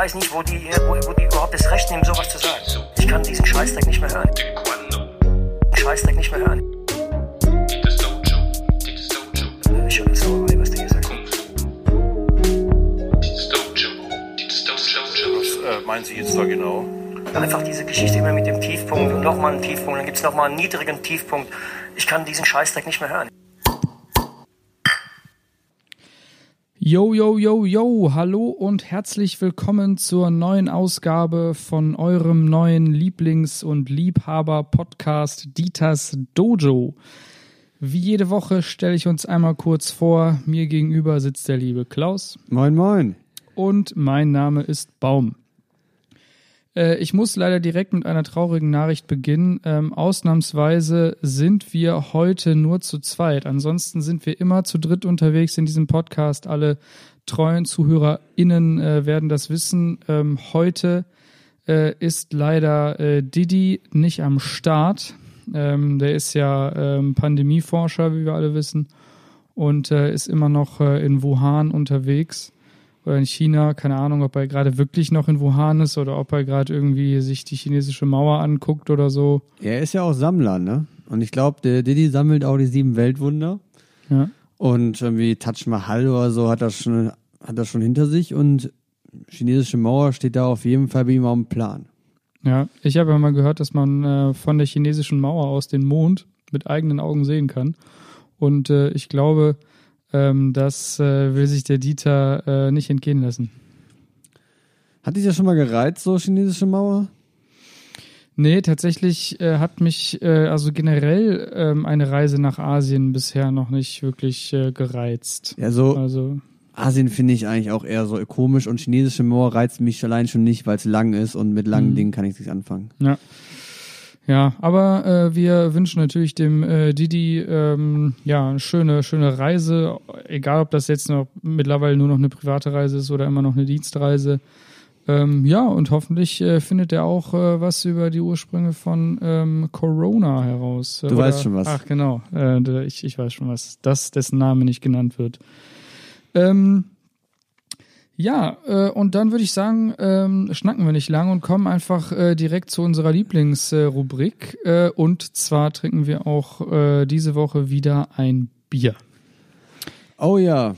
weiß nicht, wo die, wo, wo die überhaupt das Recht nehmen, sowas zu sagen. Ich kann diesen Scheißdreck nicht mehr hören. Scheißdreck nicht mehr hören. Ich höre jetzt Sauerei, was der hier sagt. Was äh, meinen Sie jetzt da genau? Einfach diese Geschichte immer mit dem Tiefpunkt und nochmal einen Tiefpunkt, dann gibt es nochmal einen niedrigen Tiefpunkt. Ich kann diesen Scheißdreck nicht mehr hören. Yo, yo, yo, yo, hallo und herzlich willkommen zur neuen Ausgabe von eurem neuen Lieblings- und Liebhaber-Podcast Dieters Dojo. Wie jede Woche stelle ich uns einmal kurz vor. Mir gegenüber sitzt der liebe Klaus Moin, moin. und mein Name ist Baum. Äh, ich muss leider direkt mit einer traurigen Nachricht beginnen. Ähm, ausnahmsweise sind wir heute nur zu zweit. Ansonsten sind wir immer zu dritt unterwegs in diesem Podcast. Alle treuen ZuhörerInnen äh, werden das wissen. Ähm, heute äh, ist leider äh, Didi nicht am Start. Ähm, der ist ja ähm, Pandemieforscher, wie wir alle wissen, und äh, ist immer noch in Wuhan unterwegs oder in China, keine Ahnung, ob er gerade wirklich noch in Wuhan ist oder ob er gerade irgendwie sich die chinesische Mauer anguckt oder so. Er ist ja auch Sammler, ne? Und ich glaube, der Diddy sammelt auch die sieben Weltwunder. Ja. Und irgendwie Taj Mahal oder so hat das schon, hat das schon hinter sich. Und chinesische Mauer steht da auf jeden Fall bei ihm auf dem Plan. Ja, ich habe ja mal gehört, dass man äh, von der chinesischen Mauer aus den Mond mit eigenen Augen sehen kann. Und äh, ich glaube, ähm, das äh, will sich der Dieter äh, nicht entgehen lassen. Hat dich ja schon mal gereizt, so chinesische Mauer? Nee, tatsächlich äh, hat mich äh, also generell ähm, eine Reise nach Asien bisher noch nicht wirklich äh, gereizt. Ja, so Also, Asien finde ich eigentlich auch eher so komisch. Und chinesische Mauer reizt mich allein schon nicht, weil es lang ist. Und mit langen Mhm. Dingen kann ich nichts anfangen. ja. Ja, aber äh, wir wünschen natürlich dem äh, Didi ähm, ja eine schöne, schöne Reise, egal ob das jetzt noch mittlerweile nur noch eine private Reise ist oder immer noch eine Dienstreise. Ähm, ja, und hoffentlich äh, findet er auch äh, was über die Ursprünge von ähm, Corona heraus. Du weißt schon was. Ach genau, äh, ich, ich weiß schon was. Das, dessen Name nicht genannt wird. Ähm, ja, äh, und dann würde ich sagen, ähm, schnacken wir nicht lang und kommen einfach äh, direkt zu unserer Lieblingsrubrik. Äh, und zwar trinken wir auch äh, diese Woche wieder ein Bier. Oh ja.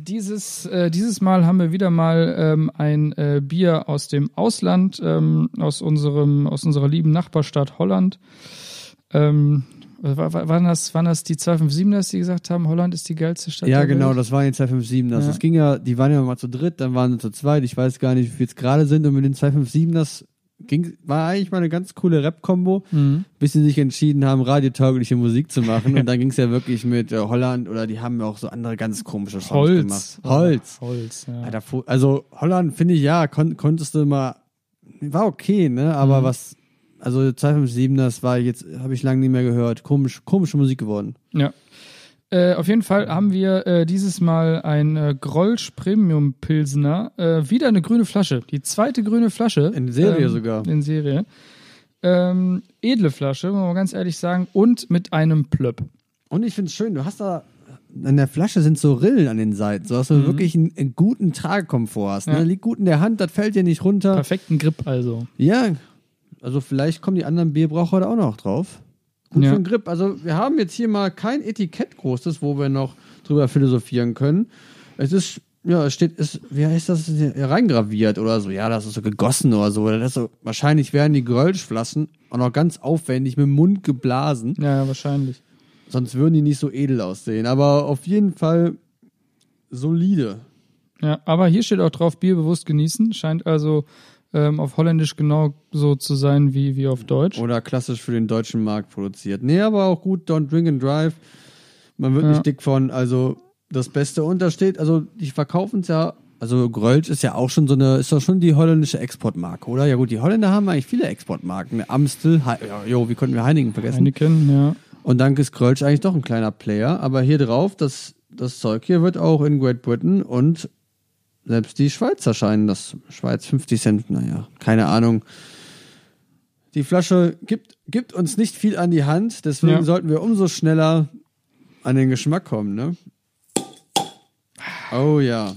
Dieses, äh, dieses Mal haben wir wieder mal ähm, ein äh, Bier aus dem Ausland, ähm, aus, unserem, aus unserer lieben Nachbarstadt Holland. Ähm, war, war, waren, das, waren das die 257ers, die gesagt haben, Holland ist die geilste Stadt Ja, genau, Welt? das waren die 257 das. Ja. Das ging ja, die waren ja mal zu dritt, dann waren sie zu zweit. Ich weiß gar nicht, wie viel es gerade sind. Und mit den 257 das ging, war eigentlich mal eine ganz coole Rap-Kombo, Mhm. bis sie sich entschieden haben, radiotaugliche Musik zu machen. Und dann ging es ja wirklich mit äh, Holland oder die haben ja auch so andere ganz komische Songs Holz. gemacht. Holz. Holz, ja. Alter, also Holland finde ich ja, kon konntest du mal, war okay, ne? Aber Mhm. was, also 257 das war jetzt, habe ich lange nicht mehr gehört. Komisch, komische Musik geworden. Ja. Äh, auf jeden Fall haben wir äh, dieses Mal ein äh, Grolsch Premium Pilsner. Äh, wieder eine grüne Flasche. Die zweite grüne Flasche. In Serie ähm, sogar. In Serie. Ähm, edle Flasche, muss man ganz ehrlich sagen. Und mit einem Plöpp. Und ich finde es schön, du hast da an der Flasche sind so Rillen an den Seiten, so dass du wirklich einen, einen guten Tragekomfort hast. Ne? Mhm. Ja. Liegt gut in der Hand, das fällt dir nicht runter. Perfekten Grip also. Ja, also vielleicht kommen die anderen Bierbraucher da auch noch drauf. Gut Ja. für den Grip. Also wir haben jetzt hier mal kein Etikett großes, wo wir noch drüber philosophieren können. Es ist, ja, es steht, ist, wie heißt das, hier reingraviert oder so. Ja, das ist so gegossen oder so. Das so wahrscheinlich werden die Grölschflaschen auch noch ganz aufwendig mit dem Mund geblasen. Ja, ja, wahrscheinlich. Sonst würden die nicht so edel aussehen. Aber auf jeden Fall solide. Ja, aber hier steht auch drauf, Bier bewusst genießen. Scheint also ähm, auf Holländisch genau so zu sein wie, wie auf Deutsch. Oder klassisch für den deutschen Markt produziert. Nee, aber auch gut, don't drink and drive. Man wird Ja. nicht dick von. Also das Beste untersteht, also die verkaufen es ja, also Grölsch ist ja auch schon so eine, ist doch schon die holländische Exportmarke, oder? Ja gut, die Holländer haben eigentlich viele Exportmarken. Amstel, He jo, wie konnten wir Heineken vergessen? Heineken, ja. Und dank ist Grölsch eigentlich doch ein kleiner Player. Aber hier drauf, das, das Zeug hier wird auch in Great Britain und selbst die Schweizer scheinen das. Schweiz 50 Cent, naja, keine Ahnung. Die Flasche gibt, gibt uns nicht viel an die Hand, deswegen Ja. sollten wir umso schneller an den Geschmack kommen, ne? Oh ja.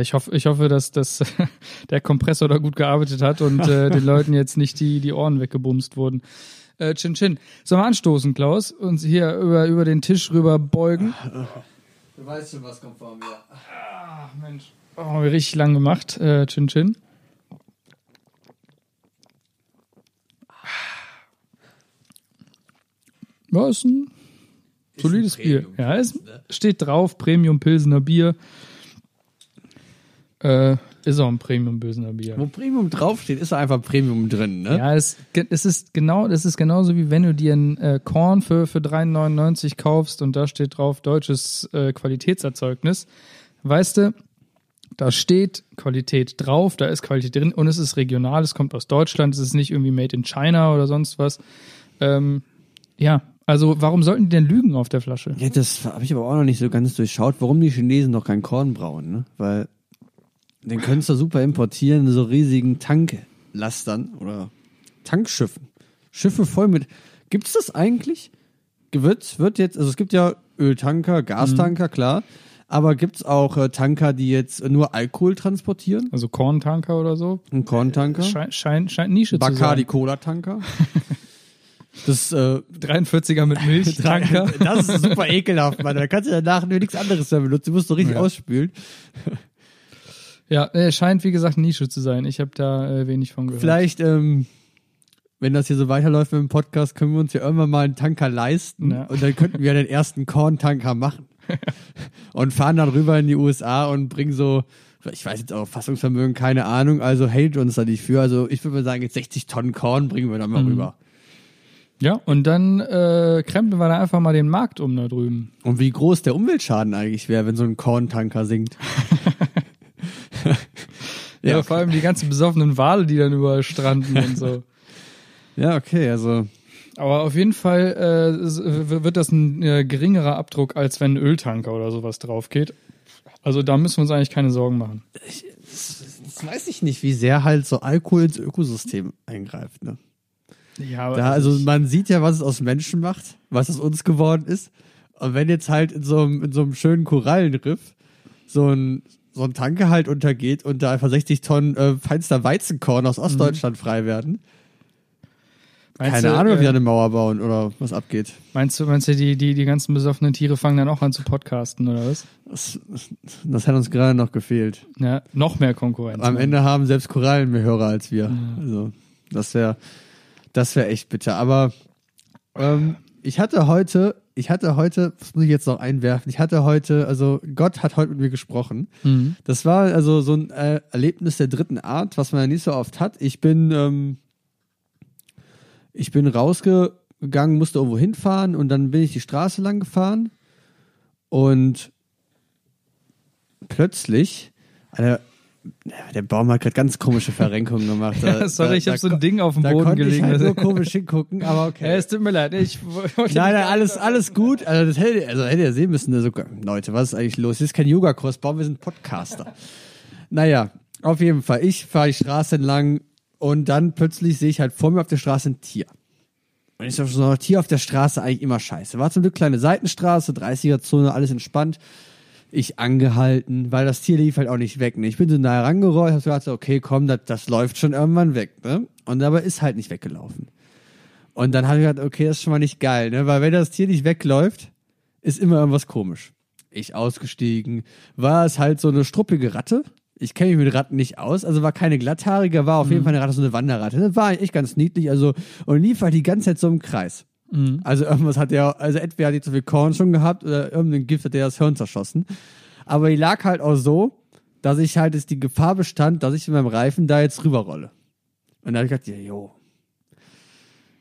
Ich hoffe, ich hoffe, dass, dass der Kompressor da gut gearbeitet hat und äh, den Leuten jetzt nicht die, die Ohren weggebumst wurden. Äh, Chin Chin. Sollen wir anstoßen, Klaus? Und hier über, über den Tisch rüber beugen? Du weißt schon, was kommt vor mir. Ach, Mensch. Oh, haben wir richtig lang gemacht, äh, Chin Chin. Ja, ist ein solides Bier. Premium, Ja, es ne? steht drauf, Premium Pilsener Bier. Äh, ist auch ein Premium Pilsener Bier. Wo Premium draufsteht, ist da einfach Premium drin, ne? Ja, es, es ist genau, das ist genauso wie wenn du dir ein äh, Korn für, für 3,99 kaufst und da steht drauf deutsches äh, Qualitätserzeugnis. Weißt du, da steht Qualität drauf, da ist Qualität drin und es ist regional, es kommt aus Deutschland, es ist nicht irgendwie made in China oder sonst was. Ähm, ja, also warum sollten die denn lügen auf der Flasche? Ja, das habe ich aber auch noch nicht so ganz durchschaut, warum die Chinesen noch kein Korn brauen, ne? Weil den könntest du super importieren, in so riesigen Tanklastern oder Tankschiffen. Schiffe voll mit. Gibt's das eigentlich? Wird, wird jetzt, also es gibt ja Öltanker, Gastanker, klar. Aber gibt's auch äh, Tanker, die jetzt nur Alkohol transportieren? Also Korntanker oder so? Ein Korntanker? Scheint, scheint, scheint Nische Bacardi zu Cola Tanker? das, äh, sein. 43er mit Milch, Tanker. Das ist super ekelhaft, Mann. Da kannst du danach nur nichts anderes mehr benutzen. Du musst doch richtig Ja. ausspülen. Ja, äh, scheint wie gesagt Nische zu sein. Ich habe da äh, wenig von gehört. Vielleicht, ähm, wenn das hier so weiterläuft mit dem Podcast, können wir uns ja irgendwann mal einen Tanker leisten. Ja. Und dann könnten wir den ersten Korn-Tanker machen. und fahren dann rüber in die USA und bringen so, ich weiß jetzt auch Fassungsvermögen, keine Ahnung, also hate uns da nicht für. Also ich würde mal sagen, jetzt 60 Tonnen Korn bringen wir dann mal Mhm. rüber. Ja, und dann äh, krempeln wir da einfach mal den Markt um da drüben. Und wie groß der Umweltschaden eigentlich wäre, wenn so ein Korntanker sinkt. Ja, vor allem die ganzen besoffenen Wale, die dann überall stranden und so. Ja, okay, also Aber auf jeden Fall äh, wird das ein äh, geringerer Abdruck, als wenn ein Öltanker oder sowas drauf geht. Also da müssen wir uns eigentlich keine Sorgen machen. das weiß ich nicht, wie sehr halt so Alkohol ins Ökosystem eingreift. Ne? Ja, aber Da, also man sieht ja, was es aus Menschen macht, was aus uns geworden ist. Und wenn jetzt halt in so einem, in so einem schönen Korallenriff so ein, so ein Tanker halt untergeht und da einfach 60 Tonnen äh, feinster Weizenkorn aus Ostdeutschland frei werden, meinst keine du, Ahnung, ob die äh, eine Mauer bauen oder was abgeht. Meinst du, meinst du, die, die, die ganzen besoffenen Tiere fangen dann auch an zu podcasten oder was? Das, das hat uns gerade noch gefehlt. Ja, noch mehr Konkurrenz. Am Ende haben selbst Korallen mehr Hörer als wir. Also, das wäre das wäre echt bitter. Aber ähm, ich hatte heute, ich hatte heute, das muss ich jetzt noch einwerfen, ich hatte heute, also Gott hat heute mit mir gesprochen. Mhm. Das war also so ein äh, Erlebnis der dritten Art, was man ja nicht so oft hat. Ich bin, ähm, ich bin rausgegangen, musste irgendwo hinfahren und dann bin ich die Straße lang gefahren und plötzlich, ja, der Baum hat gerade ganz komische Verrenkungen gemacht. Da- Sorry, ich da- habe so ein Ding auf dem Boden konnte ich gelegen. halt nur komisch hingucken, aber okay. Ja, es tut mir leid. Ich Nein, nein, alles, alles gut. Also das hätte, also hätte ihr sehen müssen. Also, Leute, was ist eigentlich los? Das ist kein Yoga-Kurs, bauen wir sind Podcaster. naja, auf jeden Fall. Ich fahre die Straße entlang und dann plötzlich sehe ich halt vor mir auf der Straße ein Tier. Und ich sag so, ein Tier auf der Straße eigentlich immer scheiße. War zum Glück kleine Seitenstraße, 30er-Zone, alles entspannt. Ich angehalten, weil das Tier lief halt auch nicht weg. Ne? Ich bin so nah herangerollt, hab so gedacht, okay, komm, das, das läuft schon irgendwann weg. Ne? Und dabei ist halt nicht weggelaufen. Und dann habe ich gedacht, okay, das ist schon mal nicht geil, ne? Weil wenn das Tier nicht wegläuft, ist immer irgendwas komisch. Ich ausgestiegen, war es halt so eine struppige Ratte. Ich kenne mich mit Ratten nicht aus, also war keine glatthaarige, war auf jeden Fall eine Ratte, so eine Wanderratte. War echt ganz niedlich, also und lief halt die ganze Zeit so im Kreis. Also irgendwas hat der, also entweder hat die zu viel Korn schon gehabt oder irgendein Gift hat der das Hirn zerschossen. Aber die lag halt auch so, dass ich halt jetzt die Gefahr bestand, dass ich mit meinem Reifen da jetzt rüberrolle. Und da habe ich gedacht, ja, jo,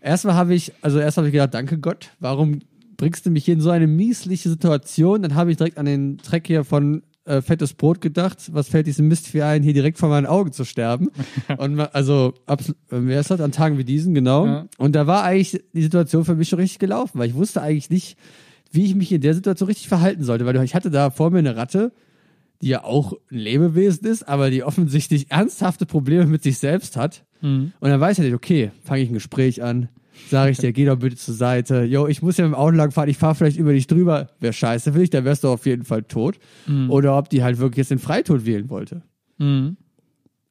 Erstmal habe ich, also erst habe ich gedacht, danke Gott, warum bringst du mich hier in so eine miesliche Situation? Dann habe ich direkt an den Track hier von äh, Fettes Brot gedacht. Was fällt diesem Mistvieh ein, hier direkt vor meinen Augen zu sterben? Und also, abs- äh, wer ist das? An Tagen wie diesen, genau. Ja. Und da war eigentlich die Situation für mich schon richtig gelaufen, weil ich wusste eigentlich nicht, wie ich mich in der Situation richtig verhalten sollte, weil ich hatte da vor mir eine Ratte, die ja auch ein Lebewesen ist, aber die offensichtlich ernsthafte Probleme mit sich selbst hat Und dann weiß er nicht, okay, fange ich ein Gespräch an, sage ich dir, geh doch bitte zur Seite. Jo, ich muss ja mit dem Auto lang fahren, ich fahre vielleicht über dich drüber. Wäre scheiße für dich, dann wärst du auf jeden Fall tot. Oder ob die halt wirklich jetzt den Freitod wählen wollte. Mhm.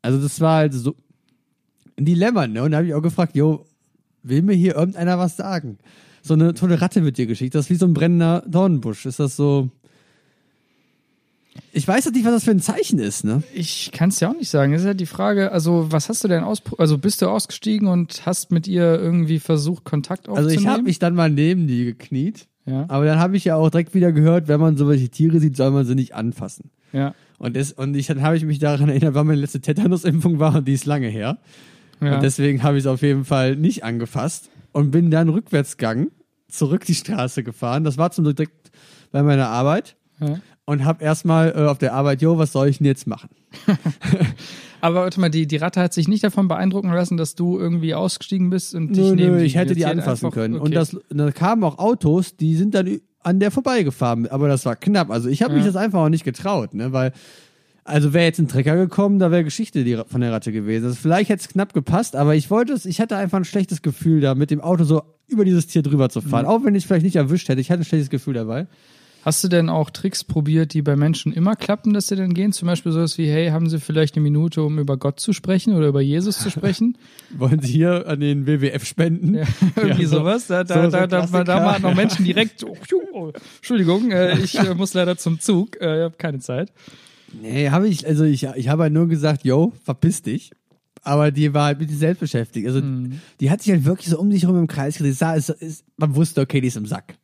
Also das war halt so ein Dilemma, ne? Und da habe ich auch gefragt, jo, will mir hier irgendeiner was sagen? So eine tolle Ratte wird dir geschickt. Das ist wie so ein brennender Dornenbusch. Ist das so. Ich weiß doch nicht, was das für ein Zeichen ist, ne? Ich kann es ja auch nicht sagen. Das ist ja die Frage, also was hast du denn aus, also bist du ausgestiegen und hast mit ihr irgendwie versucht, Kontakt Also aufzunehmen? ich habe mich dann mal neben die gekniet. Ja. Aber dann habe ich ja auch direkt wieder gehört, wenn man solche Tiere sieht, soll man sie nicht anfassen. ja. Und, das, und ich, dann habe ich mich daran erinnert, wann meine letzte Tetanusimpfung war und die ist lange her. ja. Und deswegen habe ich es auf jeden Fall nicht angefasst und bin dann rückwärtsgang zurück die Straße gefahren. Das war zum Glück direkt bei meiner Arbeit. ja. Und habe erstmal äh, auf der Arbeit, jo, was soll ich denn jetzt machen? Aber warte mal, die, die Ratte hat sich nicht davon beeindrucken lassen, dass du irgendwie ausgestiegen bist und dich Nö, neben nö, ich hätte die anfassen einfach- können. okay. Und das, da kamen auch Autos, die sind dann an der vorbeigefahren. Aber das war knapp. Also ich habe mich Ja. das einfach auch nicht getraut, ne? Weil, also wäre jetzt ein Trecker gekommen, da wäre Geschichte die, von der Ratte gewesen. Also vielleicht hätte es knapp gepasst, aber ich wollte es, ich hatte einfach ein schlechtes Gefühl da, mit dem Auto so über dieses Tier drüber zu fahren. Auch wenn ich es vielleicht nicht erwischt hätte, ich hatte ein schlechtes Gefühl dabei. Hast du denn auch Tricks probiert, die bei Menschen immer klappen, dass sie dann gehen? Zum Beispiel sowas wie, hey, haben sie vielleicht eine Minute, um über Gott zu sprechen oder über Jesus zu sprechen? Wollen Sie hier an den WWF spenden? Ja, irgendwie so- sowas. Da, so- da, so da, da, Klassiker. da waren noch Menschen direkt, oh, oh, Entschuldigung, äh, ich äh, muss leider zum Zug, äh, ich habe keine Zeit. Nee, habe ich, also ich, ich habe halt nur gesagt, yo, verpiss dich. Aber die war halt mit sich selbst beschäftigt. Also die hat sich halt wirklich so um sich herum im Kreis gedreht. Es es- Man wusste, okay, die ist im Sack.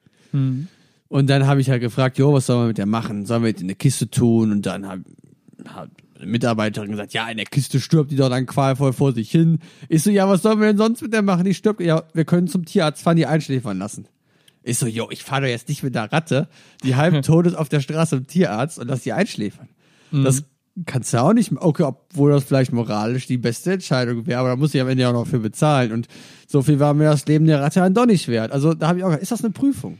Und dann habe ich halt gefragt, jo, was soll man mit der machen? Sollen wir jetzt in eine Kiste tun? Und dann hat, hat eine Mitarbeiterin gesagt, ja, in der Kiste stirbt die doch dann qualvoll vor sich hin. Ich so, ja, was sollen wir denn sonst mit der machen? Die stirbt. Ja, wir können zum Tierarzt fahren, die einschläfern lassen. Ich so, jo, ich fahre doch jetzt nicht mit der Ratte, die halb tot ist auf der Straße im Tierarzt und lass die einschläfern. Das kannst du auch nicht, okay, obwohl das vielleicht moralisch die beste Entscheidung wäre, aber da muss ich am Ende auch noch für bezahlen. Und so viel war mir das Leben der Ratte dann doch nicht wert. Also da habe ich auch gedacht, ist das eine Prüfung?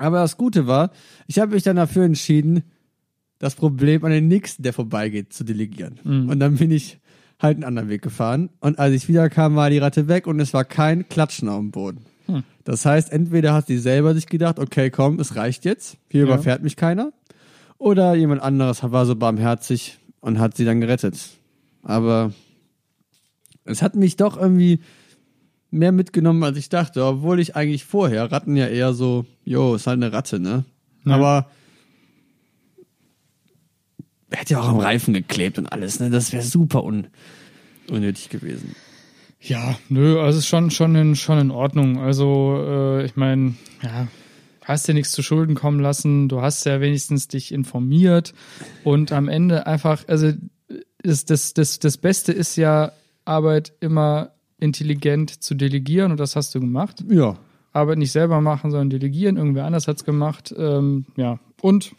Aber das Gute war, ich habe mich dann dafür entschieden, das Problem an den nächsten, der vorbeigeht, zu delegieren. Und dann bin ich halt einen anderen Weg gefahren. Und als ich wiederkam, war die Ratte weg und es war kein Klatschen auf dem Boden. Das heißt, entweder hat sie selber sich gedacht, okay, komm, es reicht jetzt, hier Ja. überfährt mich keiner. Oder jemand anderes war so barmherzig und hat sie dann gerettet. Aber es hat mich doch irgendwie mehr mitgenommen, als ich dachte, obwohl ich eigentlich vorher Ratten ja eher so, jo, ist halt eine Ratte, ne? Ja. Aber hätte ja auch am Reifen geklebt und alles, ne? Das wäre super un unnötig gewesen. Ja, nö, also ist schon, schon, in, schon in Ordnung. Also, äh, ich meine, ja, hast dir nichts zu Schulden kommen lassen, du hast ja wenigstens dich informiert und am Ende einfach, also ist das, das, das Beste ist ja, Arbeit immer intelligent zu delegieren und das hast du gemacht. Ja. Arbeit nicht selber machen, sondern delegieren, irgendwer anders hat's gemacht. Ähm, ja, und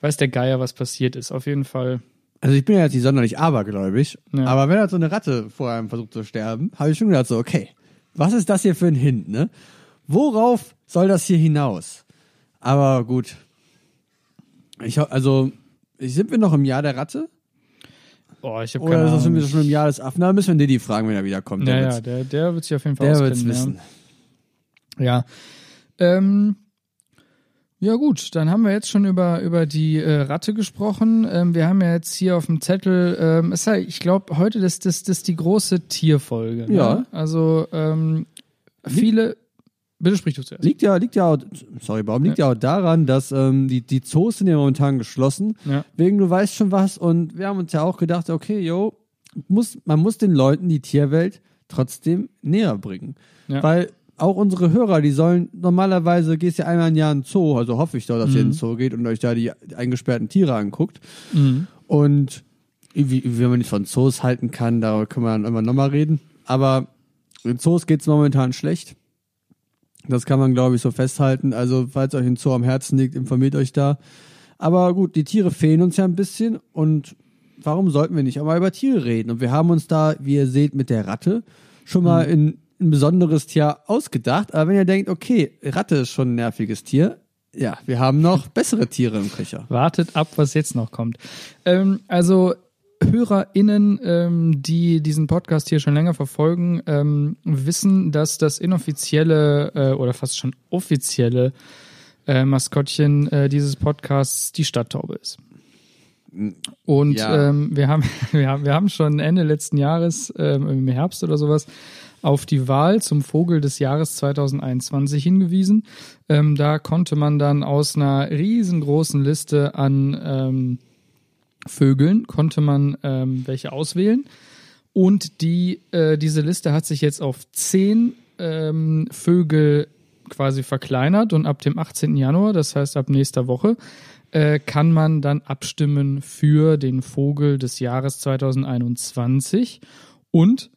weiß der Geier, was passiert ist. Auf jeden Fall. Also ich bin ja jetzt nicht sonderlich abergläubig, Ja. aber wenn halt so eine Ratte vor einem versucht zu sterben, habe ich schon gedacht so, okay, was ist das hier für ein Hint, ne? Worauf soll das hier hinaus? Aber gut. Ich also sind wir noch im Jahr der Ratte? Oh, ich habe Oder keine ist das Ahnung. schon im Jahr des Affen? Da müssen wir Diddy fragen, wenn er wiederkommt. Ja, Der ja, wird's- der, der wird sich auf jeden Fall der wird's auskennen, wissen. Ja. Ja. Ähm, ja gut, dann haben wir jetzt schon über, über die äh, Ratte gesprochen. Ähm, wir haben ja jetzt hier auf dem Zettel, ähm, ist ja, ich glaube, heute das, das, das ist die große Tierfolge. Ne? Ja. Also ähm, viele. Bitte sprich du zuerst. Liegt ja, liegt ja auch, sorry, Baum, liegt ja, auch daran, dass ähm, die, die Zoos sind ja momentan geschlossen. Ja. Wegen du weißt schon was und wir haben uns ja auch gedacht, okay, yo, muss, man muss den Leuten die Tierwelt trotzdem näher bringen. Ja. Weil auch unsere Hörer, die sollen normalerweise, gehst ja einmal im Jahr in den Zoo, also hoffe ich doch, dass ihr in den Zoo geht und euch da die eingesperrten Tiere anguckt. Mhm. Und wie, wie man nicht von Zoos halten kann, darüber können wir dann immer nochmal reden. Aber in Zoos geht's momentan schlecht. Das kann man, glaube ich, so festhalten. Also, falls euch ein Zoo am Herzen liegt, informiert euch da. Aber gut, die Tiere fehlen uns ja ein bisschen und warum sollten wir nicht auch mal über Tiere reden? Und wir haben uns da, wie ihr seht, mit der Ratte schon mal in ein besonderes Tier ausgedacht. Aber wenn ihr denkt, okay, Ratte ist schon ein nerviges Tier, ja, wir haben noch bessere Tiere im Köcher. Wartet ab, was jetzt noch kommt. Ähm, also HörerInnen, ähm, die diesen Podcast hier schon länger verfolgen, ähm, wissen, dass das inoffizielle äh, oder fast schon offizielle äh, Maskottchen äh, dieses Podcasts die Stadttaube ist. Und Ja. ähm, wir, haben, wir, haben, wir haben schon Ende letzten Jahres, ähm, im Herbst oder sowas, auf die Wahl zum Vogel des Jahres 2021 hingewiesen. Ähm, da konnte man dann aus einer riesengroßen Liste an ähm, Vögeln, konnte man ähm, welche auswählen. Und die, äh, diese Liste hat sich jetzt auf zehn ähm, Vögel quasi verkleinert und ab dem 18. Januar, das heißt ab nächster Woche, äh, kann man dann abstimmen für den Vogel des Jahres 2021. Und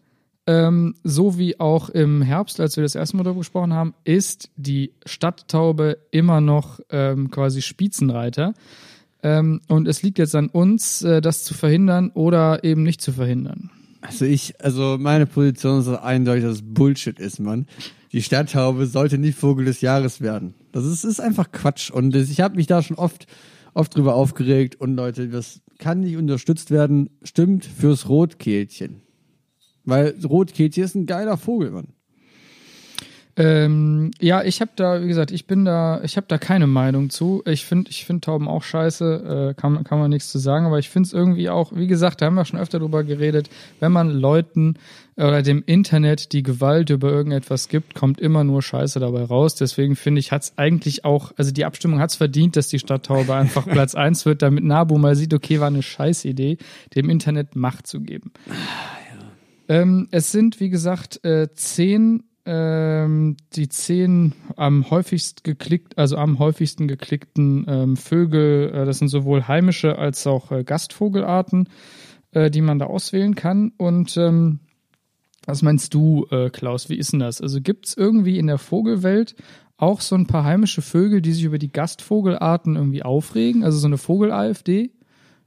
ähm, so wie auch im Herbst, als wir das erste Mal darüber gesprochen haben, ist die Stadttaube immer noch ähm, quasi Spitzenreiter. Ähm, und es liegt jetzt an uns, äh, das zu verhindern oder eben nicht zu verhindern. Also ich, also meine Position ist eindeutig, dass es Bullshit ist, Mann. Die Stadthaube sollte nicht Vogel des Jahres werden. Das ist, ist einfach Quatsch. Und ich habe mich da schon oft, oft drüber aufgeregt. Und Leute, das kann nicht unterstützt werden. Stimmt fürs Rotkehlchen. Weil Rotkehlchen ist ein geiler Vogel, Mann. Ähm, ja, ich habe da, wie gesagt, ich bin da, ich habe da keine Meinung zu. Ich finde, ich finde Tauben auch scheiße, äh, kann, kann man nichts zu sagen, aber ich finde es irgendwie auch, wie gesagt, da haben wir schon öfter drüber geredet, wenn man Leuten oder dem Internet die Gewalt über irgendetwas gibt, kommt immer nur Scheiße dabei raus. Deswegen finde ich, hat's eigentlich auch, also die Abstimmung hat's verdient, dass die Stadttaube einfach Platz eins wird, damit Nabu mal sieht, okay, war eine Scheißidee, dem Internet Macht zu geben. Ähm, es sind, wie gesagt, äh, zehn, ähm, die zehn am häufigst geklickt, also am häufigsten geklickten ähm, Vögel, äh, das sind sowohl heimische als auch äh, Gastvogelarten, äh, die man da auswählen kann. Und ähm, was meinst du, äh, Klaus? Wie ist denn das? Also gibt's irgendwie in der Vogelwelt auch so ein paar heimische Vögel, die sich über die Gastvogelarten irgendwie aufregen? Also so eine Vogel-AfD?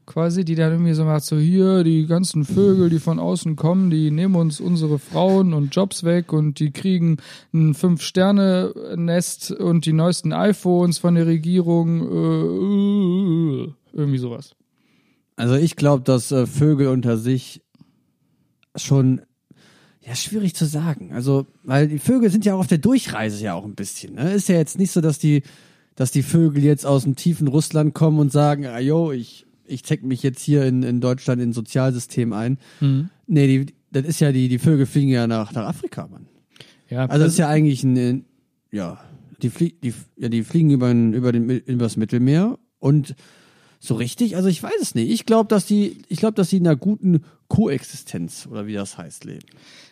Quasi, die dann irgendwie so macht, so hier, die ganzen Vögel, die von außen kommen, die nehmen uns unsere Frauen und Jobs weg und die kriegen ein Fünf-Sterne-Nest und die neuesten iPhones von der Regierung, äh, irgendwie sowas. Also ich glaube, dass äh, Vögel unter sich schon ja schwierig zu sagen. Also weil die Vögel sind ja auch auf der Durchreise ja auch ein bisschen. Ne? Ist ja jetzt nicht so, dass die dass die Vögel jetzt aus dem tiefen Russland kommen und sagen, ah, yo, ich ich check mich jetzt hier in, in Deutschland in ein Sozialsystem ein. Mhm. Nee, die, das ist ja die die Vögel fliegen ja nach nach Afrika, Mann. Ja, Also das ist ja eigentlich ein ja, die flie die ja, die fliegen über über den über das Mittelmeer und so richtig, also ich weiß es nicht. Ich glaube, dass die ich glaube, dass die in einer guten Koexistenz oder wie das heißt leben.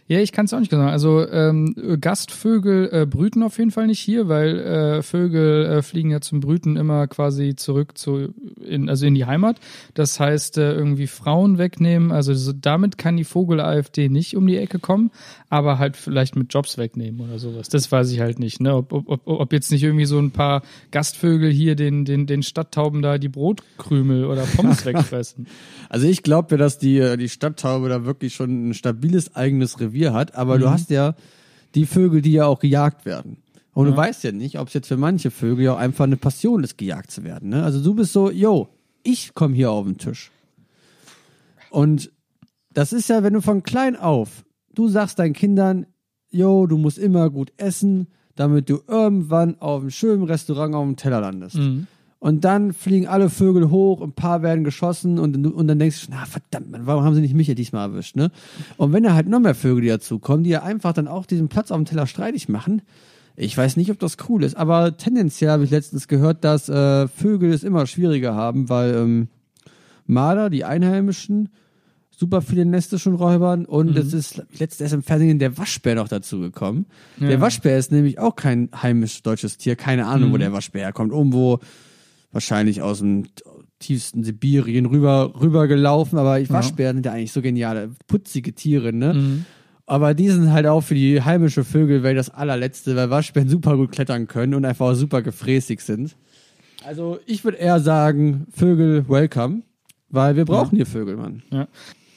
Ja, ich kann es auch nicht genau sagen. Also ähm, Gastvögel äh, brüten auf jeden Fall nicht hier, weil äh, Vögel äh, fliegen ja zum Brüten immer quasi zurück zu in, also in die Heimat. Das heißt äh, irgendwie Frauen wegnehmen. Also so, damit kann die Vogel-AfD nicht um die Ecke kommen, aber halt vielleicht mit Jobs wegnehmen oder sowas. Das weiß ich halt nicht. Ne? Ob, ob, ob, jetzt nicht irgendwie so ein paar Gastvögel hier den den den Stadttauben da die Brotkrümel oder Pommes wegfressen. Also ich glaube dass die äh, die Stadttaube da wirklich schon ein stabiles eigenes Revier hat, aber du hast ja die Vögel, die ja auch gejagt werden. Und du weißt ja nicht, ob es jetzt für manche Vögel ja auch einfach eine Passion ist, gejagt zu werden. Ne? Also du bist so, yo, ich komme hier auf den Tisch. Und das ist ja, wenn du von klein auf, du sagst deinen Kindern, yo, du musst immer gut essen, damit du irgendwann auf einem schönen Restaurant auf dem Teller landest. Und dann fliegen alle Vögel hoch, ein paar werden geschossen und, und dann denkst du, na verdammt, Mann, warum haben sie nicht mich ja diesmal erwischt, ne? Und wenn da halt noch mehr Vögel die dazu kommen, die ja einfach dann auch diesen Platz auf dem Teller streitig machen, ich weiß nicht, ob das cool ist, aber tendenziell habe ich letztens gehört, dass äh, Vögel es immer schwieriger haben, weil ähm, Marder, die Einheimischen, super viele Neste schon räubern und es ist letztens im Fernsehen der Waschbär noch dazu gekommen. Der Ja. Waschbär ist nämlich auch kein heimisch deutsches Tier, keine Ahnung, wo der Waschbär herkommt. Irgendwo wahrscheinlich aus dem tiefsten Sibirien rüber, rüber gelaufen, aber Waschbären sind ja eigentlich so geniale, putzige Tiere, ne? Aber die sind halt auch für die heimische Vögelwelt das allerletzte, weil Waschbären super gut klettern können und einfach auch super gefräßig sind. Also ich würde eher sagen, Vögel welcome, weil wir brauchen hier Vögel, Mann. Ja.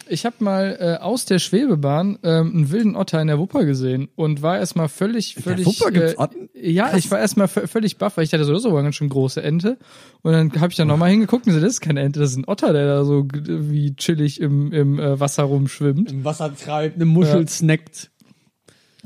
Ich habe mal äh, aus der Schwebebahn ähm, einen wilden Otter in der Wupper gesehen und war erstmal völlig, völlig. Wupper gibt's äh, Otten? Ja, ich war erstmal völlig baff, weil ich dachte, so, das ist aber ganz schön große Ente. Und dann habe ich da nochmal hingeguckt und so, das ist keine Ente, das ist ein Otter, der da so wie chillig im, im äh, Wasser rumschwimmt. Im Wasser treibt, eine Muschel Ja. snackt.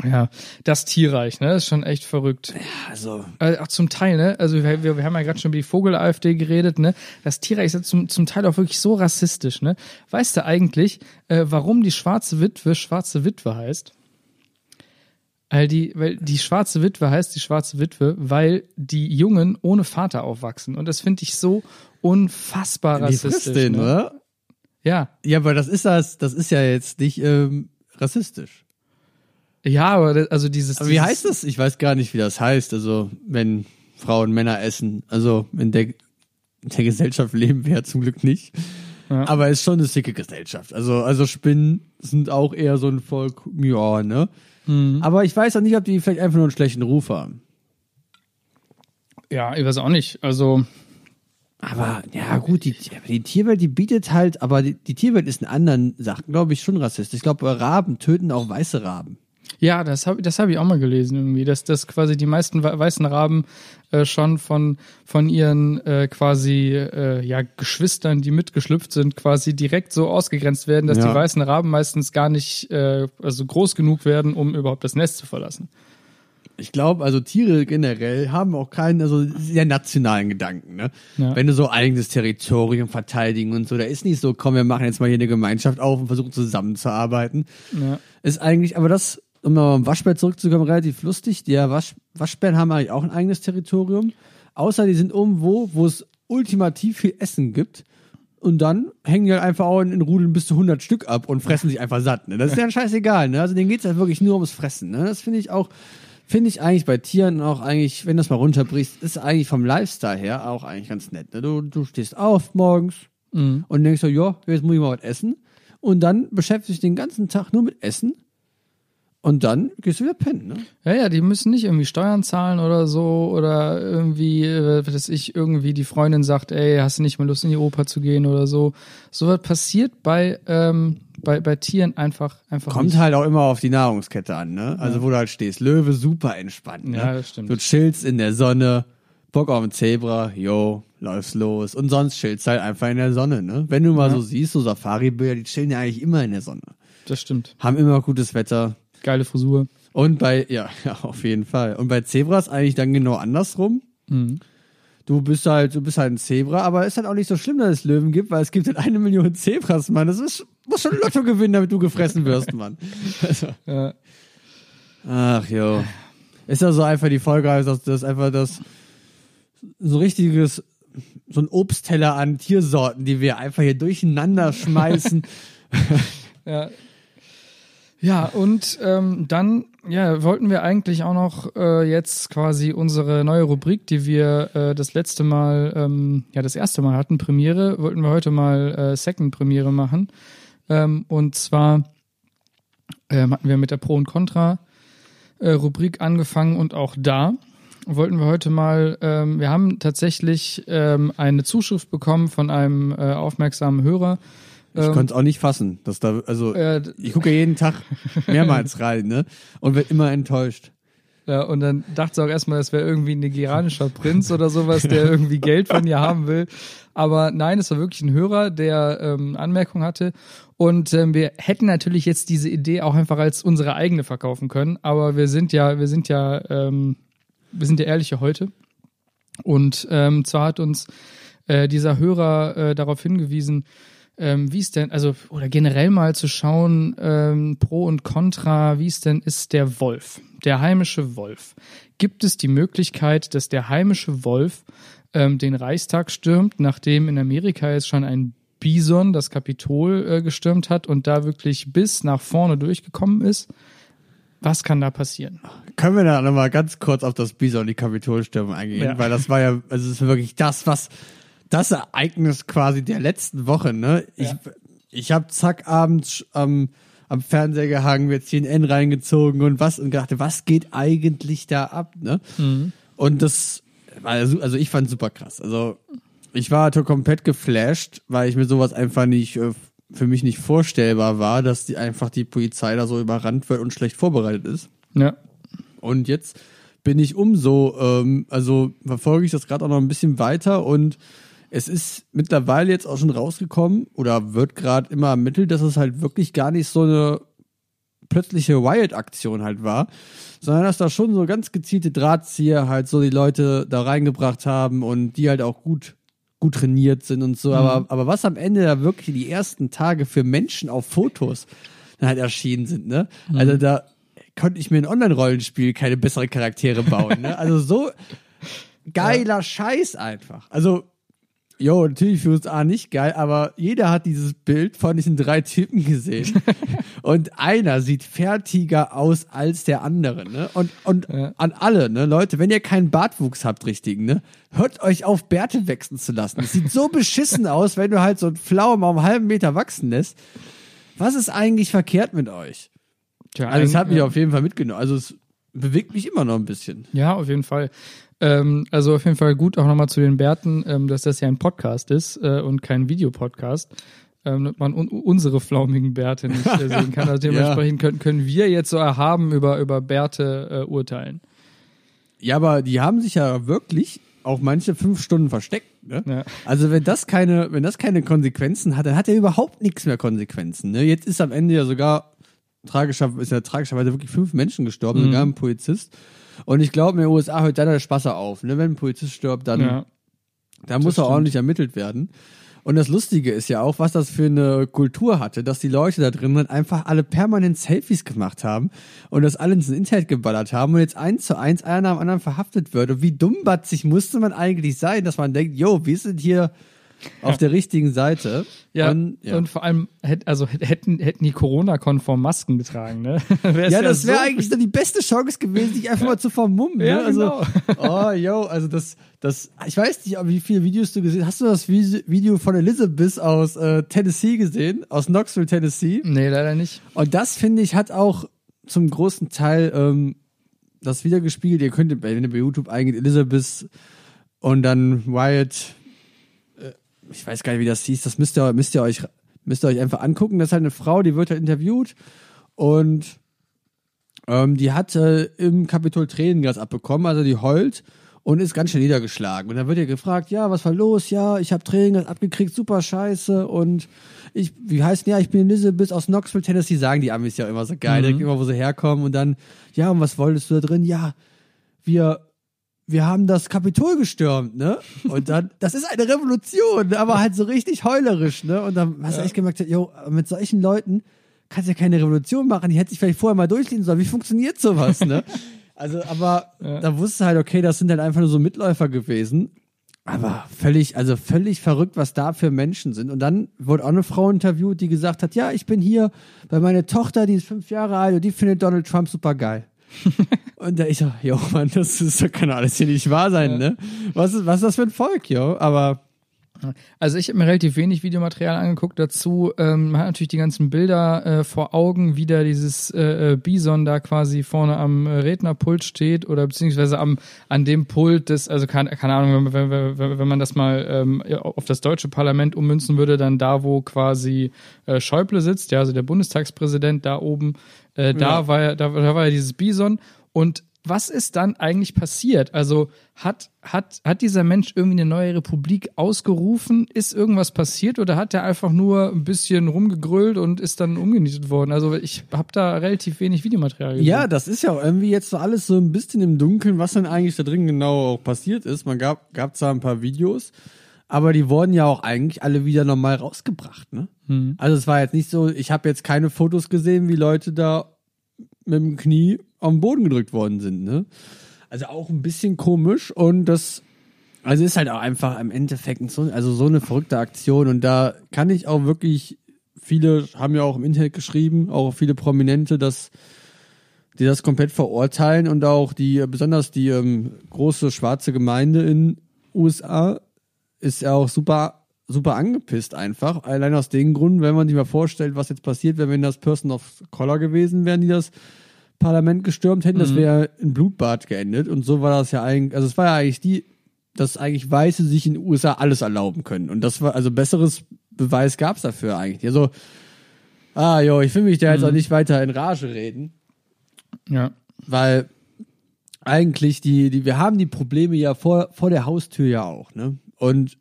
Ja, das Tierreich, ne? Das ist schon echt verrückt. Also, äh, auch zum Teil, ne? Also wir, wir, haben ja gerade schon über die Vogel-AfD geredet, ne? Das Tierreich ist ja zum, zum Teil auch wirklich so rassistisch, ne? Weißt du eigentlich, äh, warum die schwarze Witwe schwarze Witwe heißt? Weil die, weil die schwarze Witwe heißt die schwarze Witwe, weil die Jungen ohne Vater aufwachsen. Und das finde ich so unfassbar die rassistisch. frisst den, ne? oder? Ja. Ja, aber das ist das, das ist ja jetzt nicht ähm, rassistisch. Ja, aber also dieses. Aber wie dieses, heißt das? Ich weiß gar nicht, wie das heißt. Also, wenn Frauen Männer essen. Also, in der, in der Gesellschaft leben wir ja zum Glück nicht. Ja. Aber es ist schon eine sicke Gesellschaft. Also, also Spinnen sind auch eher so ein Volk, ja, ne? Mhm. Aber ich weiß auch nicht, ob die vielleicht einfach nur einen schlechten Ruf haben. Ja, ich weiß auch nicht. Also, Aber ja gut, die, die Tierwelt, die bietet halt, aber die, die Tierwelt ist in anderen Sachen, glaube ich, schon rassistisch. Ich glaube, Raben töten auch weiße Raben. Ja, das habe das hab ich auch mal gelesen irgendwie, dass dass quasi die meisten we- weißen Raben äh, schon von von ihren äh, quasi äh, ja Geschwistern, die mitgeschlüpft sind, quasi direkt so ausgegrenzt werden, dass Ja. die weißen Raben meistens gar nicht äh, also groß genug werden, um überhaupt das Nest zu verlassen. Ich glaube, also Tiere generell haben auch keinen, also sehr nationalen Gedanken, ne? Ja. Wenn du so eigenes Territorium verteidigen und so, da ist nicht so, komm, wir machen jetzt mal hier eine Gemeinschaft auf und versuchen zusammenzuarbeiten. Ja. Ist eigentlich, aber das, um mal beim Waschbär zurückzukommen, relativ lustig. Die Wasch, Waschbären haben eigentlich auch ein eigenes Territorium. Außer die sind irgendwo, wo es ultimativ viel Essen gibt. Und dann hängen die halt einfach auch in, in Rudeln bis zu 100 Stück ab und fressen sich einfach satt. Ne? Das ist ja scheißegal. Ne? Also denen geht's halt wirklich nur ums Fressen. Ne? Das finde ich auch, finde ich eigentlich bei Tieren auch eigentlich, wenn du das mal runterbrichst, ist eigentlich vom Lifestyle her auch eigentlich ganz nett. Ne? Du, du stehst auf morgens Mhm. und denkst so, ja, jetzt muss ich mal was essen. Und dann beschäftigst du dich den ganzen Tag nur mit Essen. Und dann gehst du wieder pennen, ne? Ja, ja, die müssen nicht irgendwie Steuern zahlen oder so oder irgendwie, äh, dass ich irgendwie die Freundin sagt, ey, hast du nicht mal Lust in die Oper zu gehen oder so. So was passiert bei ähm, bei bei Tieren einfach einfach Kommt nicht. halt auch immer auf die Nahrungskette an, ne? Also wo du halt stehst. Löwe super entspannt, ne? Ja, das stimmt. Du chillst in der Sonne, Bock auf ein Zebra, yo, läufst los. Und sonst chillst halt einfach in der Sonne, ne? Wenn du mal so siehst, so Safari-Bilder, die chillen ja eigentlich immer in der Sonne. Das stimmt. Haben immer gutes Wetter. Geile Frisur. Und bei, ja, ja, auf jeden Fall. Und bei Zebras eigentlich dann genau andersrum. Mhm. Du bist halt, du bist halt ein Zebra, aber ist halt auch nicht so schlimm, dass es Löwen gibt, weil es gibt halt eine Million Zebras, Mann. Das ist, muss schon Lotto gewinnen, damit du gefressen wirst, Mann. Also, Ja. ach jo. Ist ja so einfach die Folge, also das ist einfach das, so richtiges, so ein Obstteller an Tiersorten, die wir einfach hier durcheinander schmeißen. Ja. Ja, und ähm, dann ja, wollten wir eigentlich auch noch äh, jetzt quasi unsere neue Rubrik, die wir äh, das letzte Mal, ähm, ja, das erste Mal hatten, Premiere, wollten wir heute mal äh, Second Premiere machen. Ähm, und zwar ähm, hatten wir mit der Pro und Contra äh, Rubrik angefangen und auch da wollten wir heute mal, ähm, wir haben tatsächlich ähm, eine Zuschrift bekommen von einem äh, aufmerksamen Hörer. Ich konnte es auch nicht fassen, dass da, also, Äh, ich gucke ja jeden Tag mehrmals rein, ne? Und werd immer enttäuscht. Ja, und dann dachte sie auch erstmal, das wäre irgendwie ein nigerianischer Prinz oder sowas, der irgendwie Geld von ihr haben will. Aber nein, es war wirklich ein Hörer, der ähm, Anmerkung hatte. Und ähm, wir hätten natürlich jetzt diese Idee auch einfach als unsere eigene verkaufen können. Aber wir sind ja, wir sind ja, ähm, wir sind ja ehrliche heute. Und ähm, zwar hat uns äh, dieser Hörer äh, darauf hingewiesen, ähm, wie es denn, also oder generell mal zu schauen, ähm, Pro und Contra, wie es denn ist der Wolf, der heimische Wolf. Gibt es die Möglichkeit, dass der heimische Wolf ähm, den Reichstag stürmt, nachdem in Amerika jetzt schon ein Bison das Kapitol äh, gestürmt hat und da wirklich bis nach vorne durchgekommen ist? Was kann da passieren? Können wir da nochmal ganz kurz auf das Bison, die Kapitolstürme eingehen? Ja. Weil das war ja, also es ist wirklich das, was, das Ereignis quasi der letzten Woche, ne? Ich, Ja. ich habe zack abends am am Fernseher gehangen, mir CNN reingezogen und was und gedacht, was geht eigentlich da ab, ne? Und das war, su- also ich fand super krass. Also ich war halt komplett geflasht, weil ich mir sowas einfach nicht, äh, für mich nicht vorstellbar war, dass die einfach die Polizei da so überrannt wird und schlecht vorbereitet ist. Ja. Und jetzt bin ich umso, ähm, also verfolge ich das gerade auch noch ein bisschen weiter und es ist mittlerweile jetzt auch schon rausgekommen oder wird gerade immer ermittelt, dass es halt wirklich gar nicht so eine plötzliche Riot-Aktion halt war, sondern dass da schon so ganz gezielte Drahtzieher halt so die Leute da reingebracht haben und die halt auch gut gut trainiert sind und so. Mhm. Aber, aber was am Ende da wirklich die ersten Tage für Menschen auf Fotos halt erschienen sind, ne? Mhm. Also da konnte ich mir ein Online-Rollenspiel keine besseren Charaktere bauen, ne? Also so geiler ja. Scheiß einfach. Also Jo, natürlich für uns A nicht geil, aber jeder hat dieses Bild von diesen drei Typen gesehen. und einer sieht fertiger aus als der andere, ne? Und, und ja. an alle, ne, Leute, wenn ihr keinen Bartwuchs habt, richtigen, ne? Hört euch auf, Bärte wachsen zu lassen. Es sieht so beschissen aus, wenn du halt so ein Pflaumen auf einen halben Meter wachsen lässt. Was ist eigentlich verkehrt mit euch? Tja, also, es hat mich ja. auf jeden Fall mitgenommen. Also, es bewegt mich immer noch ein bisschen. Ja, auf jeden Fall. Ähm, also auf jeden Fall gut auch nochmal zu den Bärten, ähm, dass das ja ein Podcast ist äh, und kein Videopodcast. Ähm, damit man un unsere flaumigen Bärte nicht äh, sehen kann. Also dementsprechend ja. können, können wir jetzt so erhaben über, über Bärte äh, urteilen. Ja, aber die haben sich ja wirklich auch manche fünf Stunden versteckt. Ne? Ja. Also wenn das keine, wenn das keine Konsequenzen hat, dann hat er überhaupt nichts mehr Konsequenzen. Ne? Jetzt ist am Ende ja sogar tragischer, ist ja tragischerweise wirklich fünf Menschen gestorben, mhm. sogar ein Polizist. Und ich glaube, in den USA hört dann der Spaß auf. Ne? Wenn ein Polizist stirbt, dann, ja, dann muss er ordentlich ermittelt werden. Und das Lustige ist ja auch, was das für eine Kultur hatte, dass die Leute da drin dann einfach alle permanent Selfies gemacht haben und das alle ins Internet geballert haben und jetzt eins zu eins einer nach dem anderen verhaftet wird. Und wie dummbatzig musste man eigentlich sein, dass man denkt, yo, wir sind hier auf der richtigen Seite. Ja, und, ja. und vor allem also hätten, hätten die Corona-konform Masken getragen, ne? ja, das wäre so eigentlich so die beste Chance gewesen, sich einfach mal zu vermummen. Ne? Ja, ne? also, genau. oh, yo, also das, das, ich weiß nicht, wie viele Videos du gesehen hast. Hast du das Video von Elizabeth aus äh, Tennessee gesehen? Aus Knoxville, Tennessee? Nee, leider nicht. Und das, finde ich, hat auch zum großen Teil ähm, das wieder gespiegelt. Ihr könnt, wenn ihr bei YouTube eingeht, Elizabeth und dann Wyatt ich weiß gar nicht, wie das hieß, das müsst ihr, müsst ihr euch, müsst ihr euch einfach angucken. Das ist halt eine Frau, die wird halt interviewt und ähm, die hat äh, im Kapitol Tränengas abbekommen, also die heult und ist ganz schön niedergeschlagen. Und dann wird ihr gefragt, ja, was war los? Ja, ich habe Tränengas abgekriegt, super scheiße. Und ich, wie heißt ja, ich bin Elizabeth aus Knoxville, Tennessee, sagen die Amis ja immer so geil, mhm. immer wo sie herkommen. Und dann, ja, und was wolltest du da drin? Ja, wir wir haben das Kapitol gestürmt, ne? Und dann, das ist eine Revolution, aber halt so richtig heulerisch, ne? Und dann hast du echt gemerkt, jo, mit solchen Leuten kannst du ja keine Revolution machen, die hätte sich vielleicht vorher mal durchlesen sollen. Wie funktioniert sowas, ne? Also, aber ja. da wusste halt, okay, das sind halt einfach nur so Mitläufer gewesen. Aber völlig, also völlig verrückt, was da für Menschen sind. Und dann wurde auch eine Frau interviewt, die gesagt hat, ja, ich bin hier, weil meine Tochter, die ist fünf Jahre alt und die findet Donald Trump super geil. Und da ich so, jo, Mann, das, ist, das kann alles hier nicht wahr sein, ja. ne? Was ist, was ist das für ein Volk, jo? Aber. Also ich habe mir relativ wenig Videomaterial angeguckt dazu. Ähm, man hat natürlich die ganzen Bilder äh, vor Augen, wie da dieses äh, äh Bison da quasi vorne am äh, Rednerpult steht oder beziehungsweise am an dem Pult des, also keine, keine Ahnung, wenn, wenn, wenn, wenn man das mal ähm, auf das deutsche Parlament ummünzen würde, dann da, wo quasi äh, Schäuble sitzt, ja, also der Bundestagspräsident da oben äh, da, ja. war ja, da, da war ja dieses Bison. Und was ist dann eigentlich passiert? Also hat, hat, hat dieser Mensch irgendwie eine neue Republik ausgerufen? Ist irgendwas passiert oder hat er einfach nur ein bisschen rumgegrölt und ist dann umgenietet worden? Also ich habe da relativ wenig Videomaterial gesehen. Ja, das ist ja auch irgendwie jetzt so alles so ein bisschen im Dunkeln, was dann eigentlich da drin genau auch passiert ist. Man gab, gab zwar ein paar Videos, aber die wurden ja auch eigentlich alle wieder normal rausgebracht, ne? Mhm. Also es war jetzt nicht so, ich habe jetzt keine Fotos gesehen, wie Leute da mit dem Knie am Boden gedrückt worden sind, ne? Also auch ein bisschen komisch und das, also ist halt auch einfach im Endeffekt so, also so eine verrückte Aktion und da kann ich auch wirklich, viele haben ja auch im Internet geschrieben, auch viele Prominente, dass die das komplett verurteilen und auch die, besonders die ähm, große schwarze Gemeinde in USA ist ja auch super super angepisst einfach. Allein aus dem Grund, wenn man sich mal vorstellt, was jetzt passiert wäre, wenn das Person of Color gewesen wären, die das Parlament gestürmt hätten, mhm. das wäre ein Blutbad geendet. Und so war das ja eigentlich, also es war ja eigentlich die, dass eigentlich Weiße sich in den USA alles erlauben können. Und das war, also besseres Beweis gab es dafür eigentlich? Also, ah, jo, ich will mich da jetzt auch nicht weiter in Rage reden, Ja. weil eigentlich die, die, wir haben die Probleme ja vor, vor der Haustür ja auch, ne? Und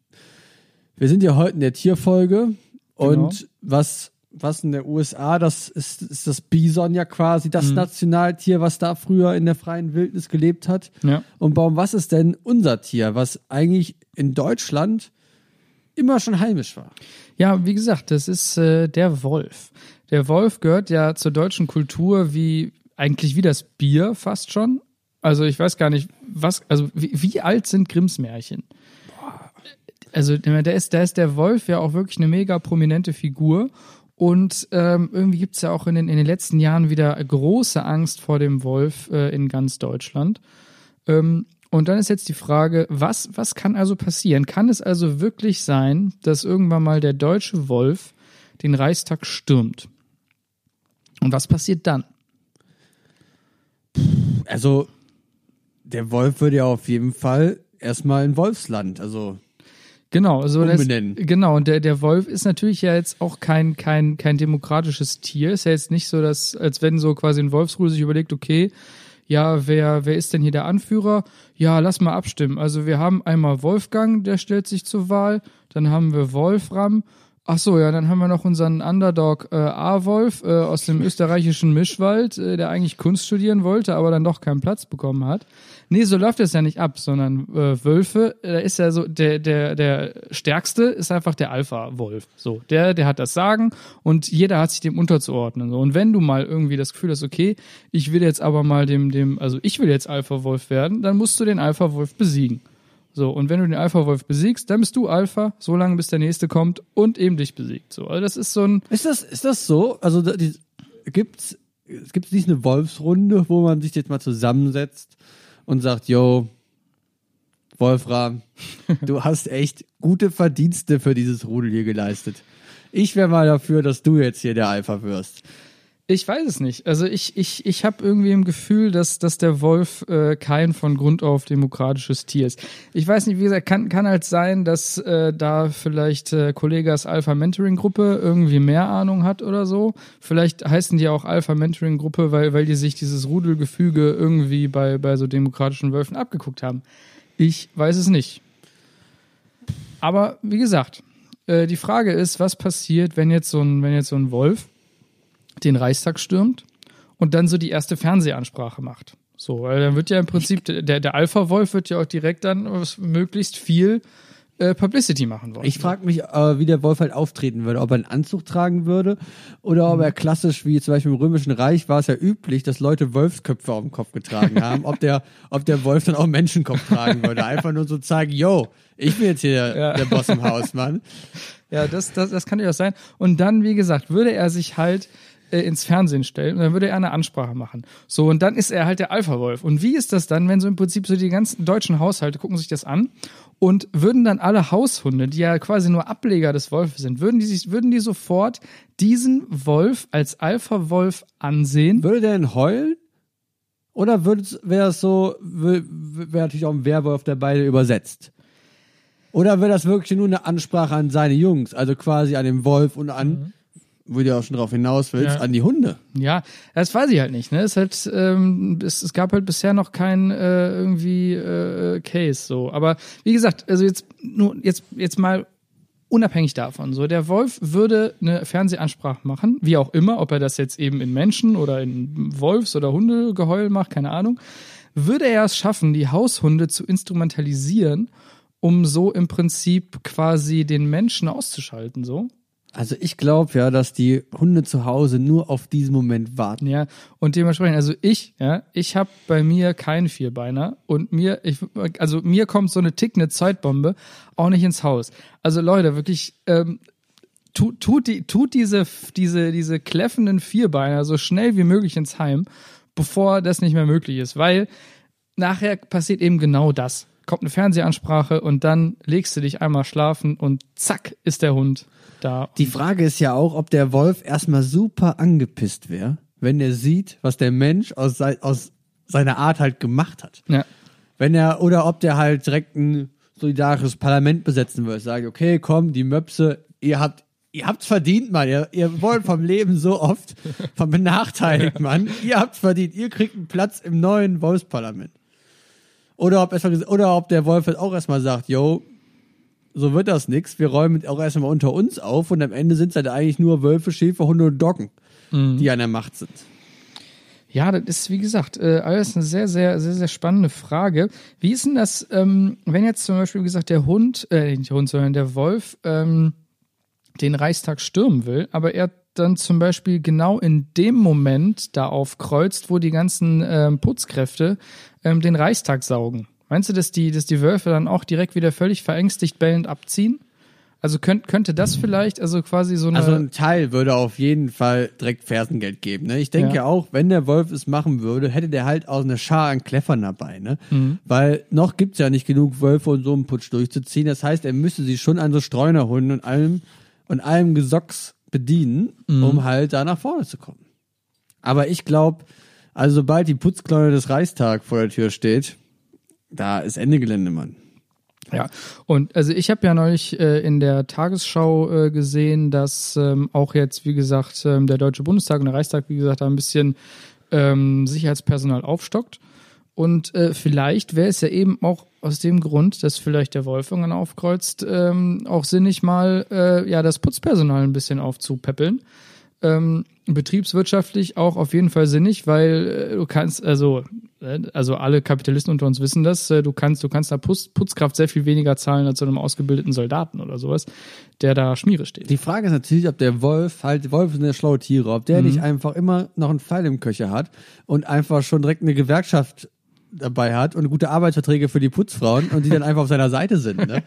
wir sind ja heute in der Tierfolge und Genau. was, was in der USA, das ist, ist das Bison ja quasi das Nationaltier, was da früher in der freien Wildnis gelebt hat. Ja. Und Baum, was ist denn unser Tier, was eigentlich in Deutschland immer schon heimisch war? Ja, wie gesagt, das ist äh, der Wolf. Der Wolf gehört ja zur deutschen Kultur wie eigentlich wie das Bier fast schon. Also ich weiß gar nicht, was, also wie, wie alt sind Grimms Märchen? Also der ist, da ist der Wolf ja auch wirklich eine mega prominente Figur. Und ähm, irgendwie gibt's ja auch in den, in den letzten Jahren wieder große Angst vor dem Wolf äh, in ganz Deutschland. Ähm, und dann ist jetzt die Frage, was, was kann also passieren? Kann es also wirklich sein, dass irgendwann mal der deutsche Wolf den Reichstag stürmt? Und was passiert dann? Also, der Wolf würde ja auf jeden Fall erstmal in Wolfsland, also Genau, also das, Umbenennen. genau, und der, der Wolf ist natürlich ja jetzt auch kein, kein, kein demokratisches Tier. Ist ja jetzt nicht so, dass, als wenn so quasi ein Wolfsrudel sich überlegt, okay, ja, wer, wer ist denn hier der Anführer? Ja, lass mal abstimmen. Also wir haben einmal Wolfgang, der stellt sich zur Wahl, dann haben wir Wolfram. Ach so, ja, dann haben wir noch unseren Underdog äh, A-Wolf äh, aus dem österreichischen Mischwald, äh, der eigentlich Kunst studieren wollte, aber dann doch keinen Platz bekommen hat. Nee, so läuft das ja nicht ab, sondern äh, Wölfe, da ist ja so, der, der, der stärkste ist einfach der Alpha-Wolf. So, der, der hat das Sagen und jeder hat sich dem unterzuordnen. So. Und wenn du mal irgendwie das Gefühl hast, okay, ich will jetzt aber mal dem, dem, also ich will jetzt Alpha-Wolf werden, dann musst du den Alpha-Wolf besiegen. So, und wenn du den Alpha-Wolf besiegst, dann bist du Alpha, so lange bis der nächste kommt und eben dich besiegt. So, also das ist so ein, Ist das, ist das so? Also die, gibt's gibt's nicht eine Wolfsrunde, wo man sich jetzt mal zusammensetzt und sagt, yo, Wolfram, du hast echt gute Verdienste für dieses Rudel hier geleistet. Ich wäre mal dafür, dass du jetzt hier der Alpha wirst. Ich weiß es nicht. Also ich, ich, ich habe irgendwie im Gefühl, dass, dass der Wolf äh, kein von Grund auf demokratisches Tier ist. Ich weiß nicht, wie gesagt, kann, kann halt sein, dass äh, da vielleicht äh, Kollegas Alpha Mentoring Gruppe irgendwie mehr Ahnung hat oder so. Vielleicht heißen die auch Alpha Mentoring Gruppe, weil, weil die sich dieses Rudelgefüge irgendwie bei, bei so demokratischen Wölfen abgeguckt haben. Ich weiß es nicht. Aber wie gesagt, äh, die Frage ist, was passiert, wenn jetzt so ein, wenn jetzt so ein Wolf den Reichstag stürmt und dann so die erste Fernsehansprache macht. So, weil dann wird ja im Prinzip, der, der Alpha-Wolf wird ja auch direkt dann möglichst viel äh, Publicity machen wollen. Ich frage mich, äh, wie der Wolf halt auftreten würde. Ob er einen Anzug tragen würde oder ob er klassisch, wie zum Beispiel im Römischen Reich, war es ja üblich, dass Leute Wolfsköpfe auf dem Kopf getragen haben. ob, der, ob der Wolf dann auch Menschenkopf tragen würde. Einfach nur so zeigen, yo, ich bin jetzt hier der, Ja. der Boss im Haus, Mann. Ja, das, das, das kann durchaus sein. Und dann, wie gesagt, würde er sich halt äh, ins Fernsehen stellen und dann würde er eine Ansprache machen. So, und dann ist er halt der Alpha-Wolf. Und wie ist das dann, wenn so im Prinzip so die ganzen deutschen Haushalte gucken sich das an und würden dann alle Haushunde, die ja quasi nur Ableger des Wolfes sind, würden die sich, würden die sofort diesen Wolf als Alpha-Wolf ansehen? Würde der denn heulen? Oder wäre es so, wäre natürlich auch ein Werwolf, der beide übersetzt? Oder wäre das wirklich nur eine Ansprache an seine Jungs, also quasi an den Wolf und an, wo du ja auch schon drauf hinaus willst, Ja. an die Hunde? Ja, das weiß ich halt nicht. Ne? Es, halt, ähm, es, es gab halt bisher noch keinen äh, irgendwie äh, Case so. Aber wie gesagt, also jetzt nur jetzt jetzt mal unabhängig davon. So, der Wolf würde eine Fernsehansprache machen, wie auch immer, ob er das jetzt eben in Menschen oder in Wolfs- oder Hundegeheul macht, keine Ahnung. Würde er es schaffen, die Haushunde zu instrumentalisieren, um so im Prinzip quasi den Menschen auszuschalten, so? Also ich glaube ja, dass die Hunde zu Hause nur auf diesen Moment warten. Ja, und dementsprechend, also ich, ja, ich habe bei mir keinen Vierbeiner und mir, ich, also mir kommt so eine tickende Zeitbombe auch nicht ins Haus. Also Leute, wirklich, ähm, tut, tut, die, tut diese, diese, diese kläffenden Vierbeiner so schnell wie möglich ins Heim, bevor das nicht mehr möglich ist, weil nachher passiert eben genau das. Kommt eine Fernsehansprache und dann legst du dich einmal schlafen und zack ist der Hund da. Die Frage ist ja auch, ob der Wolf erstmal super angepisst wäre, wenn er sieht, was der Mensch aus, aus seiner Art halt gemacht hat. Ja. Wenn er, oder ob der halt direkt ein solidarisches Parlament besetzen würde. Sage, okay, komm, die Möpse, ihr habt ihr habt's verdient, Mann. Ihr, ihr wollt vom Leben so oft, vom benachteiligt, Mann. Ihr habt's verdient. Ihr kriegt einen Platz im neuen Wolfsparlament. Oder ob, erstmal, oder ob der Wolf jetzt auch erstmal sagt, yo, so wird das nix. Wir räumen auch erstmal unter uns auf und am Ende sind es halt eigentlich nur Wölfe, Schäfer, Hunde und Doggen, die an der Macht sind. Ja, das ist, wie gesagt, äh, alles eine sehr, sehr, sehr, sehr spannende Frage. Wie ist denn das, ähm, wenn jetzt zum Beispiel, wie gesagt, der Hund, äh, nicht der Hund, sondern der Wolf, ähm, den Reichstag stürmen will, aber er dann zum Beispiel genau in dem Moment da aufkreuzt, wo die ganzen ähm, Putzkräfte ähm, den Reichstag saugen. Meinst du, dass die, dass die Wölfe dann auch direkt wieder völlig verängstigt bellend abziehen? Also könnt, könnte das vielleicht, also quasi so eine. Also ein Teil würde auf jeden Fall direkt Fersengeld geben. Ne? Ich denke Ja. auch, wenn der Wolf es machen würde, hätte der halt auch eine Schar an Kleffern dabei. Ne? Weil noch gibt's ja nicht genug Wölfe und so einen Putsch durchzuziehen. Das heißt, er müsste sich schon an so Streunerhunden und allem und allem Gesocks bedienen, um halt da nach vorne zu kommen. Aber ich glaube, also sobald die Putzkleune des Reichstag vor der Tür steht, da ist Ende Gelände, Mann. Ja, und also ich habe ja neulich äh, in der Tagesschau äh, gesehen, dass ähm, auch jetzt, wie gesagt, ähm, der Deutsche Bundestag und der Reichstag, wie gesagt, da ein bisschen ähm, Sicherheitspersonal aufstockt. Und äh, vielleicht wäre es ja eben auch aus dem Grund, dass vielleicht der Wolf irgendwann aufkreuzt, ähm, auch sinnig mal äh, ja das Putzpersonal ein bisschen aufzupäppeln. Ähm, betriebswirtschaftlich auch auf jeden Fall sinnig, weil äh, du kannst, also, äh, also alle Kapitalisten unter uns wissen das, äh, du kannst, du kannst da Putz, Putzkraft sehr viel weniger zahlen als einem ausgebildeten Soldaten oder sowas, der da Schmiere steht. Die Frage ist natürlich, ob der Wolf, halt, Wolf sind ja schlaue Tiere, ob der nicht einfach immer noch einen Pfeil im Köcher hat und einfach schon direkt eine Gewerkschaft dabei hat und gute Arbeitsverträge für die Putzfrauen und die dann einfach auf seiner Seite sind. Ne?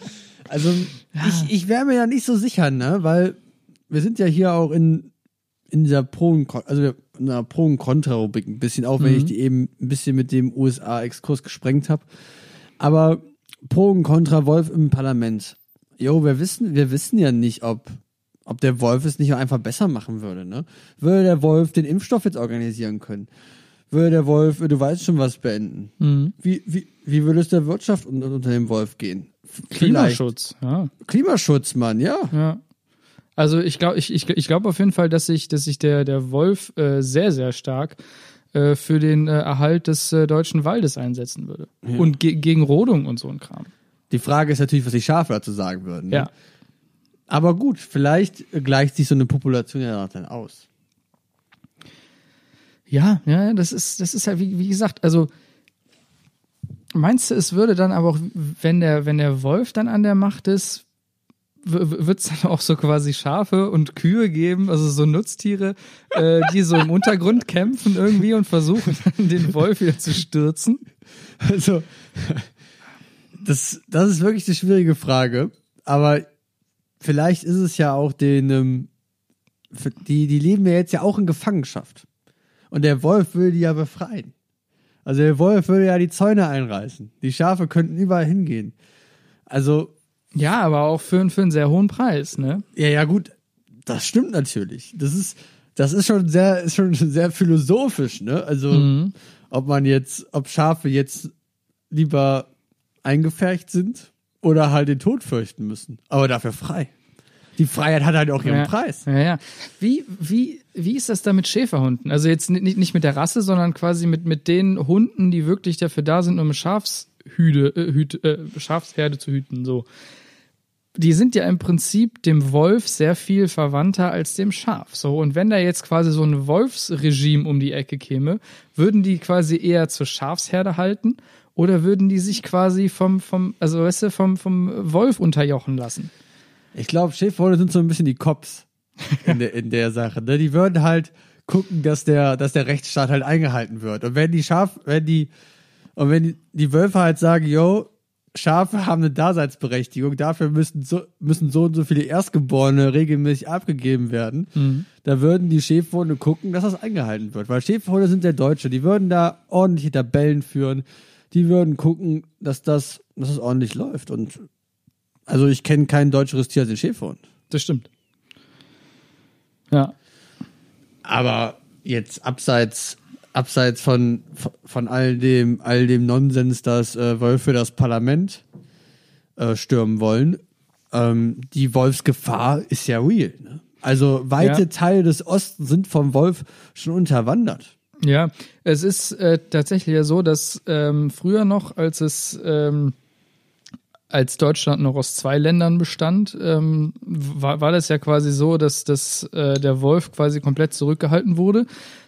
Also ich, ich wäre mir ja nicht so sicher, ne? weil wir sind ja hier auch in, in dieser Pro und also in einer Pro- und Contra-Rubrik ein bisschen, auch wenn ich die eben ein bisschen mit dem USA-Exkurs gesprengt habe. Aber Pro und Contra Wolf im Parlament. Jo, wir wissen, wir wissen ja nicht, ob, ob der Wolf es nicht einfach besser machen würde, ne? Würde der Wolf den Impfstoff jetzt organisieren können? Würde der Wolf, du weißt schon was, beenden? Wie, wie, wie würde es der Wirtschaft unter, unter dem Wolf gehen? Vielleicht- Klimaschutz, ja. Klimaschutz, Mann, ja. Ja. Also ich glaube, ich, ich, ich glaube auf jeden Fall, dass sich, dass sich der, der Wolf äh, sehr, sehr stark äh, für den äh, Erhalt des äh, deutschen Waldes einsetzen würde. Und ge gegen Rodung und so ein Kram. Die Frage ist natürlich, was die Schafe dazu sagen würden. Ne? Ja. Aber gut, vielleicht gleicht sich so eine Population ja dann aus. Ja, ja, das ist, das ist ja, wie, wie gesagt, also meinst du, es würde dann aber auch, wenn der, wenn der Wolf dann an der Macht ist, wird es dann auch so quasi Schafe und Kühe geben, also so Nutztiere, äh, die so im Untergrund kämpfen irgendwie und versuchen dann den Wolf wieder zu stürzen? Also, das, das ist wirklich eine schwierige Frage. Aber vielleicht ist es ja auch den, ähm, die, die leben ja jetzt ja auch in Gefangenschaft. Und der Wolf will die ja befreien. Also der Wolf würde ja die Zäune einreißen. Die Schafe könnten überall hingehen. Also, Ja, aber auch für, für einen sehr hohen Preis, ne? ja, ja, gut, das stimmt natürlich. Das ist, das ist schon sehr, ist schon sehr philosophisch, ne? Also, ob man jetzt, ob Schafe jetzt lieber eingefärcht sind oder halt den Tod fürchten müssen. Aber dafür frei. Die Freiheit hat halt auch ihren ja. Preis. Ja, ja. Wie, wie, wie ist das da mit Schäferhunden? Also jetzt nicht, nicht mit der Rasse, sondern quasi mit, mit den Hunden, die wirklich dafür da sind, um Schafshüde, äh, Hüt, äh, Schafsherde zu hüten, so. Die sind ja im Prinzip dem Wolf sehr viel verwandter als dem Schaf. So, und wenn da jetzt quasi so ein Wolfsregime um die Ecke käme, würden die quasi eher zur Schafsherde halten oder würden die sich quasi vom, vom, also weißt du, vom, vom Wolf unterjochen lassen? Ich glaube, Schäferhunde sind so ein bisschen die Cops in der, in der Sache. Ne? Die würden halt gucken, dass der, dass der Rechtsstaat halt eingehalten wird. Und wenn die Schaf, wenn die, und wenn die, die Wölfe halt sagen, yo, Schafe haben eine Daseinsberechtigung, dafür müssen so, müssen so und so viele Erstgeborene regelmäßig abgegeben werden, da würden die Schäferhunde gucken, dass das eingehalten wird. Weil Schäferhunde sind der Deutsche, die würden da ordentliche Tabellen führen, die würden gucken, dass das, dass das ordentlich läuft. Und also ich kenne kein deutscheres Tier als den Schäferhund. Das stimmt. Ja. Aber jetzt abseits, abseits von, von all dem, all dem Nonsens, dass äh, Wölfe das Parlament äh, stürmen wollen, ähm, die Wolfsgefahr ist ja real. Ne? Also weite Ja. Teile des Ostens sind vom Wolf schon unterwandert. Ja, es ist äh, tatsächlich ja so, dass ähm, früher noch, als es ähm, als Deutschland noch aus zwei Ländern bestand, ähm, war, war das ja quasi so, dass, dass äh, der Wolf quasi komplett zurückgehalten wurde.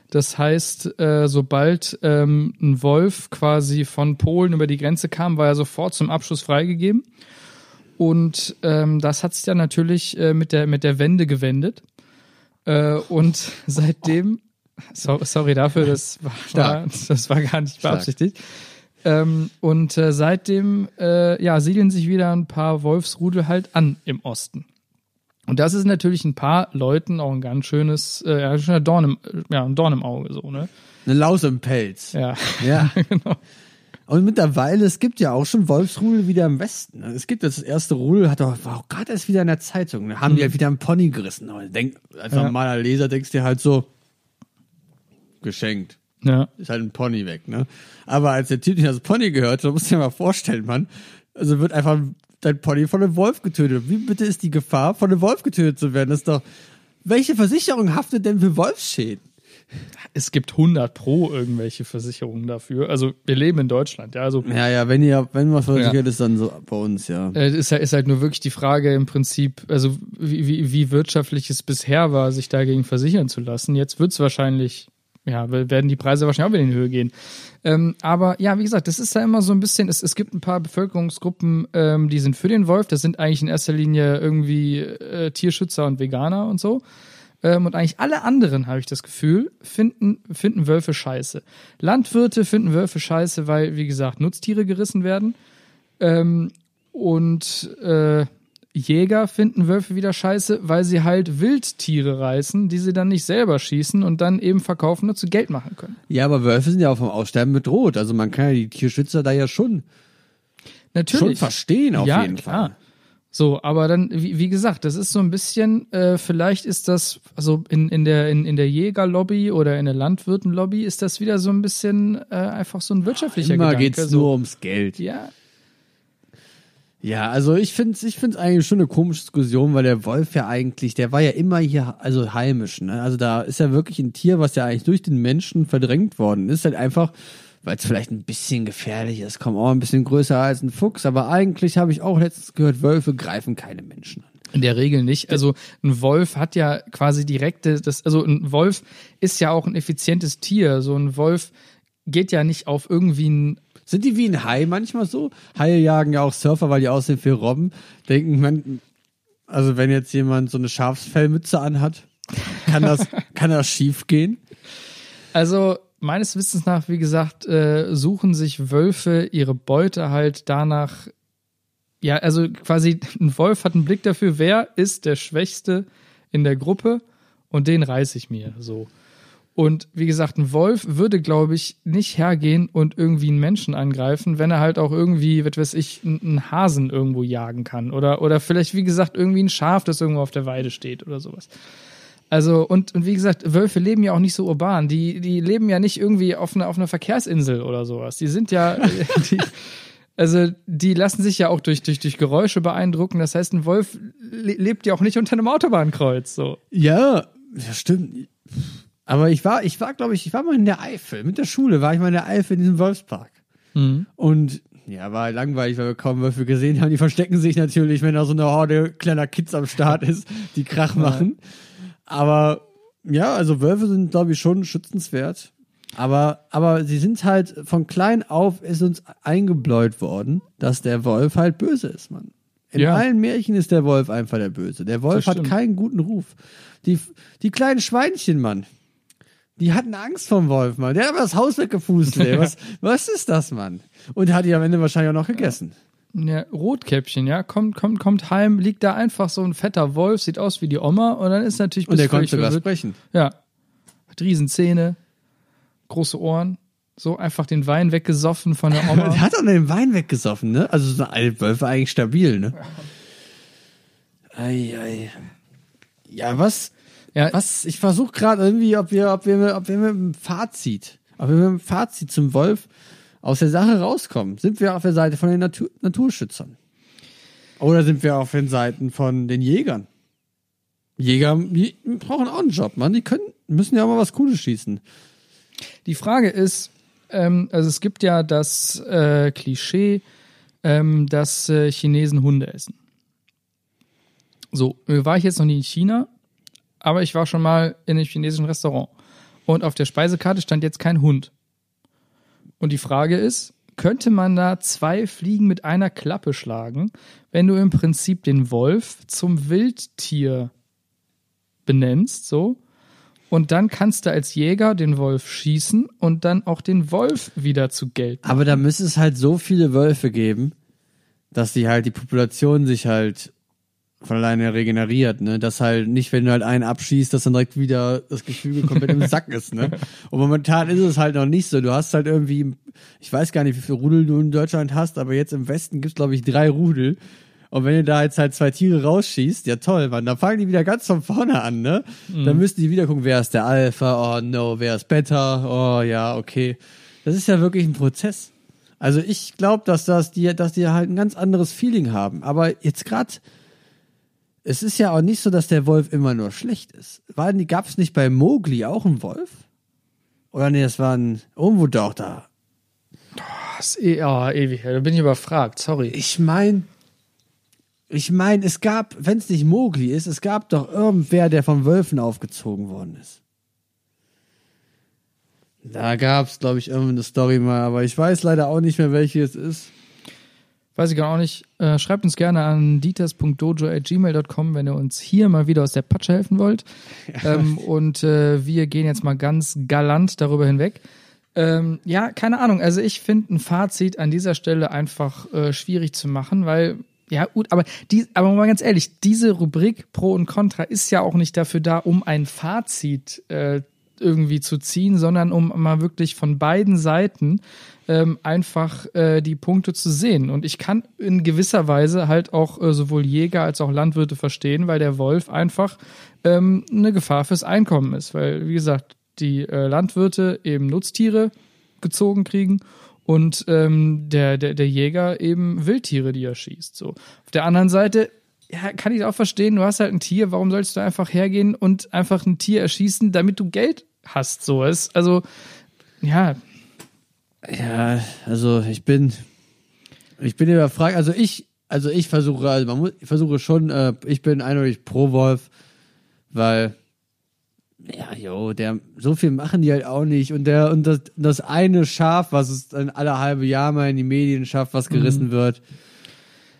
Das heißt, äh, sobald ähm, ein Wolf quasi von Polen über die Grenze kam, war er sofort zum Abschuss freigegeben. Und ähm, das hat sich dann natürlich äh, mit, der, mit der Wende gewendet. Äh, und seitdem, so, sorry dafür, das war, war, das war gar nicht beabsichtigt. Ähm, und äh, seitdem äh, ja, siedeln sich wieder ein paar Wolfsrudel halt an im Osten. Und das ist natürlich ein paar Leuten auch ein ganz schönes, äh, ja, schöner Dorn im, ja, ein Dorn im Auge, so, ne? Eine Laus im Pelz. Ja. Ja. genau. Und mittlerweile, es gibt ja auch schon Wolfsrudel wieder im Westen. ne? Es gibt jetzt das erste Rudel, hat auch, war auch gerade erst wieder in der Zeitung. Da haben die halt wieder einen Pony gerissen. Aber denk, als Ja. normaler Leser denkst du dir halt so, geschenkt. Ja. Ist halt ein Pony weg, ne? Aber als der Typ nicht das Pony gehört, da musst du dir mal vorstellen, Mann. Also wird einfach dein Pony von einem Wolf getötet. Wie bitte ist die Gefahr, von einem Wolf getötet zu werden? Das ist doch, welche Versicherung haftet denn für Wolfsschäden? Es gibt 100 pro irgendwelche Versicherungen dafür. Also wir leben in Deutschland, ja. Also Ja, ja, wenn ihr, wenn was versichert Ja. ist, dann so bei uns, ja. äh, ist, halt, ist halt nur wirklich die Frage im Prinzip, also wie, wie, wie wirtschaftlich es bisher war, sich dagegen versichern zu lassen. Jetzt wird es wahrscheinlich, ja, werden die Preise wahrscheinlich auch wieder in die Höhe gehen. Ähm, aber ja, wie gesagt, das ist ja immer so ein bisschen, es, es gibt ein paar Bevölkerungsgruppen, ähm, die sind für den Wolf, das sind eigentlich in erster Linie irgendwie äh, Tierschützer und Veganer und so. Ähm, und eigentlich alle anderen, habe ich das Gefühl, finden, finden Wölfe scheiße. Landwirte finden Wölfe scheiße, weil, wie gesagt, Nutztiere gerissen werden. Ähm, und äh, Jäger finden Wölfe wieder scheiße, weil sie halt Wildtiere reißen, die sie dann nicht selber schießen und dann eben verkaufen und zu Geld machen können. Ja, aber Wölfe sind ja auch vom Aussterben bedroht. Also man kann ja die Tierschützer da ja schon, Natürlich. schon verstehen auf ja, jeden klar. Fall. So, aber dann, wie, wie gesagt, das ist so ein bisschen, äh, vielleicht ist das, also in, in der, in, in der Jägerlobby oder in der Landwirtenlobby ist das wieder so ein bisschen äh, einfach so ein wirtschaftlicher Immer Gedanke. geht's so. nur ums Geld. Ja, Ja, also ich finde ich find's eigentlich schon eine komische Diskussion, weil der Wolf ja eigentlich, der war ja immer hier, also heimisch, ne? Also da ist ja wirklich ein Tier, was ja eigentlich durch den Menschen verdrängt worden ist, halt einfach, weil es vielleicht ein bisschen gefährlich ist, komm auch ein bisschen größer als ein Fuchs, aber eigentlich habe ich auch letztens gehört, Wölfe greifen keine Menschen an. In der Regel nicht. Also ein Wolf hat ja quasi direkte, das, also ein Wolf ist ja auch ein effizientes Tier. So ein Wolf geht ja nicht auf irgendwie ein, Sind die wie ein Hai manchmal so? Haie jagen ja auch Surfer, weil die aussehen wie Robben. Denken man, also wenn jetzt jemand so eine Schafsfellmütze anhat, kann das, kann das schief gehen? also meines Wissens nach, wie gesagt, äh, suchen sich Wölfe ihre Beute halt danach, ja, also quasi ein Wolf hat einen Blick dafür, wer ist der Schwächste in der Gruppe und den reiß ich mir so. Und wie gesagt, ein Wolf würde, glaube ich, nicht hergehen und irgendwie einen Menschen angreifen, wenn er halt auch irgendwie, was weiß ich, einen Hasen irgendwo jagen kann. Oder, oder vielleicht, wie gesagt, irgendwie ein Schaf, das irgendwo auf der Weide steht oder sowas. Also, und, und wie gesagt, Wölfe leben ja auch nicht so urban. Die, die leben ja nicht irgendwie auf einer, auf einer Verkehrsinsel oder sowas. Die sind ja, die, also, die lassen sich ja auch durch, durch, durch Geräusche beeindrucken. Das heißt, ein Wolf le lebt ja auch nicht unter einem Autobahnkreuz, so. Ja, ja, stimmt. Aber ich war, ich war, glaube ich, ich war mal in der Eifel. Mit der Schule war ich mal in der Eifel in diesem Wolfspark. Und ja, war langweilig, weil wir kaum Wölfe gesehen haben. Die verstecken sich natürlich, wenn da so eine Horde kleiner Kids am Start ist, die Krach machen. Aber ja, also Wölfe sind, glaube ich, schon schützenswert. Aber, aber sie sind halt von klein auf ist uns eingebläut worden, dass der Wolf halt böse ist, Mann. In Ja. allen Märchen ist der Wolf einfach der Böse. Der Wolf hat keinen guten Ruf. Die, die kleinen Schweinchen, Mann. Die hatten Angst vom Wolf, Mann. Der hat aber das Haus weggefust, ey. Was, was ist das, Mann? Und hat die am Ende wahrscheinlich auch noch gegessen. Ja, Rotkäppchen, ja, kommt, kommt, kommt heim, liegt da einfach so ein fetter Wolf, sieht aus wie die Oma und dann ist natürlich Und der konnte sogar sprechen. Ja. Hat Riesenzähne, große Ohren, so einfach den Wein weggesoffen von der Der Oma. hat auch den Wein weggesoffen, ne? Also so ein Wolf war eigentlich stabil, ne? Ei, ei. Ja, was? Ja, Was? Ich versuche gerade irgendwie, ob wir, ob wir, ob wir mit einem Fazit, ob wir mit einem Fazit zum Wolf aus der Sache rauskommen. Sind wir auf der Seite von den Natur Naturschützern? Oder sind wir auf den Seiten von den Jägern? Jäger die brauchen auch einen Job, Mann. Die können, müssen ja auch mal was Cooles schießen. Die Frage ist, ähm, also es gibt ja das äh, Klischee, ähm, dass äh, Chinesen Hunde essen. So, war ich jetzt noch nie in China, aber ich war schon mal in einem chinesischen Restaurant. Und auf der Speisekarte stand jetzt kein Hund. Und die Frage ist, könnte man da zwei Fliegen mit einer Klappe schlagen, wenn du im Prinzip den Wolf zum Wildtier benennst, so, und dann kannst du als Jäger den Wolf schießen und dann auch den Wolf wieder zu Geld. Aber da müsste es halt so viele Wölfe geben, dass die halt die Population sich halt von alleine regeneriert, ne? Dass halt nicht, wenn du halt einen abschießt, dass dann direkt wieder das Gefüge komplett im Sack ist, ne? Und momentan ist es halt noch nicht so. Du hast halt irgendwie, ich weiß gar nicht, wie viele Rudel du in Deutschland hast, aber jetzt im Westen gibt's glaube ich drei Rudel. Und wenn du da jetzt halt zwei Tiere rausschießt, ja toll, Mann, dann fangen die wieder ganz von vorne an, ne? Dann müssten die wieder gucken, wer ist der Alpha, oh no, wer ist Beta, oh ja, okay. Das ist ja wirklich ein Prozess. Also ich glaube, dass das die, dass die halt ein ganz anderes Feeling haben. Aber jetzt gerade, es ist ja auch nicht so, dass der Wolf immer nur schlecht ist. Gab es nicht bei Mowgli auch einen Wolf? Oder nee, das war ein, irgendwo doch da. Das ist eh, oh, ewig, da bin ich überfragt, sorry. Ich meine, ich meine, es gab, wenn es nicht Mowgli ist, es gab doch irgendwer, der von Wölfen aufgezogen worden ist. Da gab es, glaube ich, irgendeine Story mal, aber ich weiß leider auch nicht mehr, welche es ist. Weiß ich gar auch nicht. Äh, schreibt uns gerne an dieters.dojo.gmail.com, wenn ihr uns hier mal wieder aus der Patsche helfen wollt. Ähm, und äh, wir gehen jetzt mal ganz galant darüber hinweg. Ähm, ja, keine Ahnung. Also ich finde ein Fazit an dieser Stelle einfach äh, schwierig zu machen, weil ja gut, aber die, aber mal ganz ehrlich, diese Rubrik Pro und Contra ist ja auch nicht dafür da, um ein Fazit äh, irgendwie zu ziehen, sondern um mal wirklich von beiden Seiten ähm, einfach äh, die Punkte zu sehen. Und ich kann in gewisser Weise halt auch äh, sowohl Jäger als auch Landwirte verstehen, weil der Wolf einfach ähm, eine Gefahr fürs Einkommen ist. Weil, wie gesagt, die äh, Landwirte eben Nutztiere gezogen kriegen und ähm, der, der, der Jäger eben Wildtiere, die er schießt. So. Auf der anderen Seite ja, kann ich auch verstehen, du hast halt ein Tier, warum sollst du einfach hergehen und einfach ein Tier erschießen, damit du Geld hast, so ist. Also, ja. Ja, also ich bin, ich bin überfragt. Also ich, also ich versuche, also man muss, ich versuche schon, äh, ich bin eindeutig pro Wolf, weil, ja, jo, der, so viel machen die halt auch nicht. Und der, und das, das eine Schaf, was es dann alle halbe Jahr mal in die Medien schafft, was gerissen wird.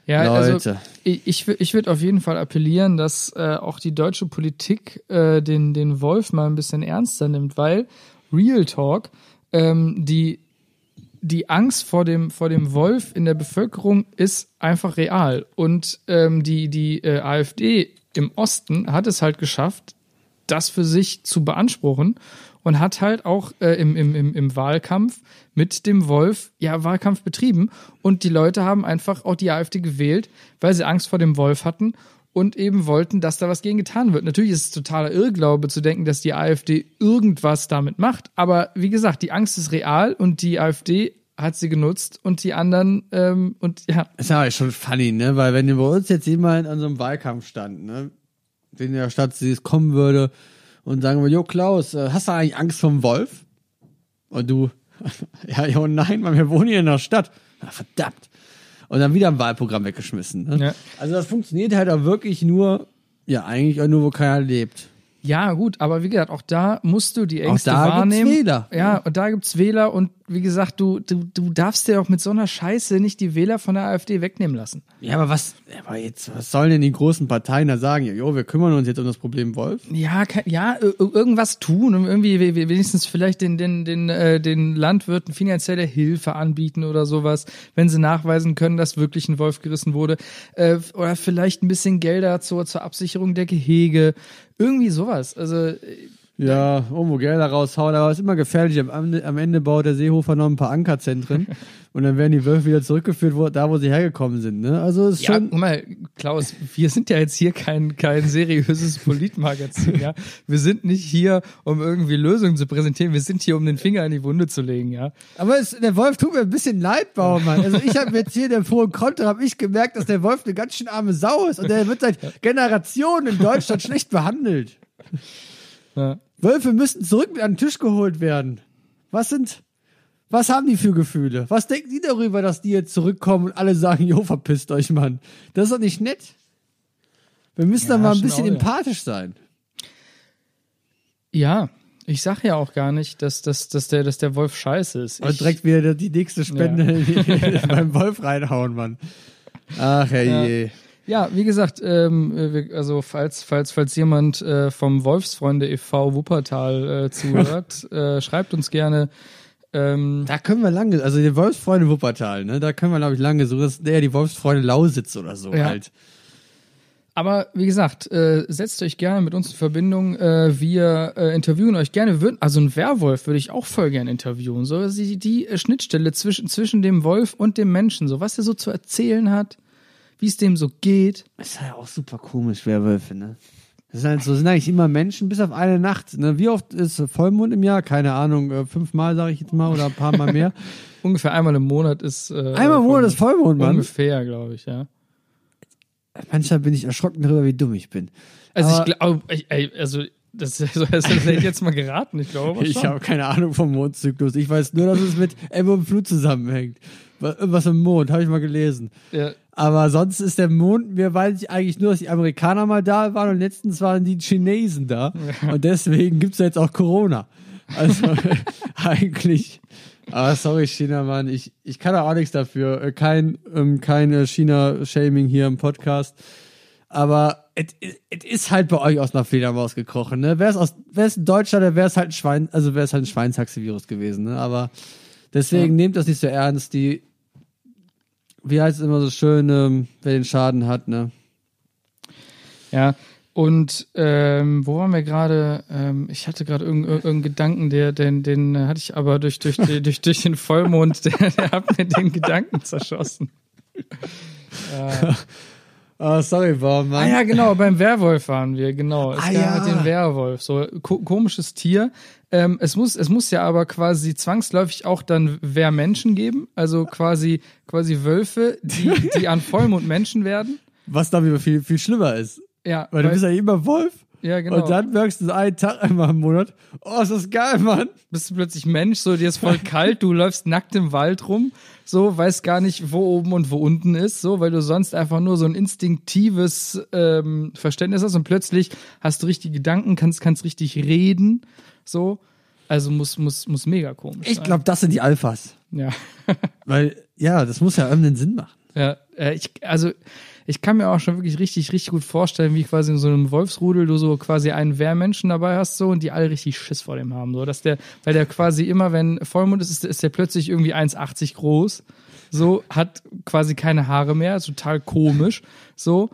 Ja, Leute. also ich, ich, ich würde auf jeden Fall appellieren, dass äh, auch die deutsche Politik äh, den, den Wolf mal ein bisschen ernster nimmt, weil Real Talk, ähm, die, die Angst vor dem, vor dem Wolf in der Bevölkerung ist einfach real. Und ähm, die, die äh, AfD im Osten hat es halt geschafft, das für sich zu beanspruchen und hat halt auch äh, im, im, im, im Wahlkampf mit dem Wolf ja Wahlkampf betrieben und die Leute haben einfach auch die AfD gewählt, weil sie Angst vor dem Wolf hatten und eben wollten, dass da was gegen getan wird. Natürlich ist es totaler Irrglaube zu denken, dass die AfD irgendwas damit macht, aber wie gesagt, die Angst ist real und die AfD hat sie genutzt und die anderen ähm, und ja, Ist ja schon funny, ne? Weil wenn bei uns jetzt jemand an so einem Wahlkampf stand, ne? In der Stadt sie es kommen würde und sagen würde, jo Klaus, äh, hast du eigentlich Angst vom Wolf? Und du, ja, jo, nein, Mann, wir wohnen hier in der Stadt. Verdammt. Und dann wieder ein Wahlprogramm weggeschmissen. Ne? Ja. Also das funktioniert halt auch wirklich nur, ja, eigentlich auch nur, wo keiner lebt. Ja, gut, aber wie gesagt, auch da musst du die Ängste da gibt's wahrnehmen. Wähler. Ja, und da gibt's Wähler und wie gesagt, du, du, du darfst dir auch mit so einer Scheiße nicht die Wähler von der AfD wegnehmen lassen. Ja, aber was, aber jetzt, was sollen denn die großen Parteien da sagen? Jo, wir kümmern uns jetzt um das Problem Wolf. Ja, ke- ja, ir- ir- irgendwas tun und irgendwie we- we- wenigstens vielleicht den, den, den, äh, den Landwirten finanzielle Hilfe anbieten oder sowas, wenn sie nachweisen können, dass wirklich ein Wolf gerissen wurde. Äh, oder vielleicht ein bisschen Gelder zur, zur Absicherung der Gehege. Irgendwie sowas. Also, äh, Ja, irgendwo Gelder raushauen, aber es ist immer gefährlich. Am, am Ende baut der Seehofer noch ein paar Ankerzentren und dann werden die Wölfe wieder zurückgeführt, wo, da wo sie hergekommen sind. Ne? Also ist Ja, schon. guck mal, Klaus, wir sind ja jetzt hier kein, kein seriöses Politmagazin, ja. Wir sind nicht hier, um irgendwie Lösungen zu präsentieren. Wir sind hier, um den Finger in die Wunde zu legen, ja. Aber es, der Wolf tut mir ein bisschen leid, Baumann. Also ich habe jetzt hier in der Pro und Contra habe ich gemerkt, dass der Wolf eine ganz schön arme Sau ist und der wird seit Generationen in Deutschland schlecht behandelt. ja. Wölfe müssten zurück an den Tisch geholt werden. Was sind, was haben die für Gefühle? Was denken die darüber, dass die jetzt zurückkommen und alle sagen, jo, verpisst euch, Mann. Das ist doch nicht nett. Wir müssen Ja, da mal ein bisschen ja. empathisch sein. Ja, ich sag ja auch gar nicht, dass, dass, dass, der, dass der Wolf scheiße ist. Und Ich, direkt wieder die nächste Spende beim Wolf reinhauen, Mann. Ach, herrje. Ja, wie gesagt, ähm, äh, also falls, falls, falls jemand äh, vom Wolfsfreunde e.V. Wuppertal äh, zuhört, äh, schreibt uns gerne. Ähm, Da können wir lange, also die Wolfsfreunde Wuppertal, ne, da können wir, glaube ich, lange so, das ist eher die Wolfsfreunde Lausitz oder so Ja. halt. aber wie gesagt, äh, setzt euch gerne mit uns in Verbindung. Äh, wir äh, interviewen euch gerne. Würden, also ein Werwolf würde ich auch voll gerne interviewen. So dass die, die Schnittstelle zwischen, zwischen dem Wolf und dem Menschen, so was er so zu erzählen hat, wie es dem so geht. Ist ja auch super komisch, Werwölfe, ne? Das sind halt so, sind eigentlich immer Menschen, bis auf eine Nacht. Ne? Wie oft ist Vollmond im Jahr? Keine Ahnung, äh, fünfmal sage ich jetzt mal oder ein paar Mal mehr. Ungefähr einmal im Monat ist. Äh, Einmal im Monat ist Vollmond, Mann. Ungefähr, glaube ich, ja. Manchmal bin ich erschrocken darüber, wie dumm ich bin. Also Aber- ich glaube, also das, das, das hätte ich jetzt mal geraten, ich glaube. Ich habe keine Ahnung vom Mondzyklus. Ich weiß nur, dass es mit Ebbe und Flut zusammenhängt. Irgendwas im Mond, habe ich mal gelesen. Ja, Aber sonst ist der Mond, mir weiß ich eigentlich nur, dass die Amerikaner mal da waren und letztens waren die Chinesen da. Und deswegen gibt's ja jetzt auch Corona. Also eigentlich. Aber sorry, China, Mann, ich, ich kann da auch nichts dafür. Äh, Kein, ähm, kein China-Shaming hier im Podcast. Aber es ist halt bei euch aus einer Fledermaus gekrochen, ne? Wäre es aus, wäre es ein Deutscher, dann wäre es halt ein Schwein, also wäre es halt ein Schweinshaxe-Virus gewesen, ne? Aber deswegen nehmt das nicht so ernst. Die, wie heißt es immer so schön, ähm, wer den Schaden hat, ne? ja. Und ähm, wo waren wir gerade? Ähm, ich hatte gerade irgendeinen irgendeinen Gedanken, der, den, den äh, hatte ich aber durch, durch, die, durch, durch den Vollmond, der, der hat mir den Gedanken zerschossen. Oh, sorry, warum, Ah Mann. ja, genau, beim Werwolf waren wir, genau. Es Ah, gab ja. halt den Werwolf, so ko komisches Tier. Ähm, es muss, es muss ja aber quasi zwangsläufig auch dann Wehrmenschen geben, also quasi, quasi Wölfe, die, die an Vollmond Menschen werden. Was damit viel, viel schlimmer ist. Ja, Weil du bist ja immer Wolf. Ja genau. Und dann merkst du einen Tag einmal im Monat, oh, ist das geil, Mann. bist du plötzlich Mensch, so dir ist voll kalt, du läufst nackt im Wald rum, so weißt gar nicht, wo oben und wo unten ist, so weil du sonst einfach nur so ein instinktives ähm, Verständnis hast und plötzlich hast du richtig Gedanken, kannst kannst richtig reden, so also muss muss muss mega komisch Ich glaube, das sind die Alphas. ja Weil, ja, das muss ja irgendeinen Sinn machen. ja äh, ich also ich kann mir auch schon wirklich richtig, richtig gut vorstellen, wie quasi in so einem Wolfsrudel du so quasi einen Wehrmenschen dabei hast, so, und die alle richtig Schiss vor dem haben, so, dass der, weil der quasi immer, wenn Vollmond ist, ist, ist der plötzlich irgendwie 1,80 groß, so, hat quasi keine Haare mehr, total komisch, so.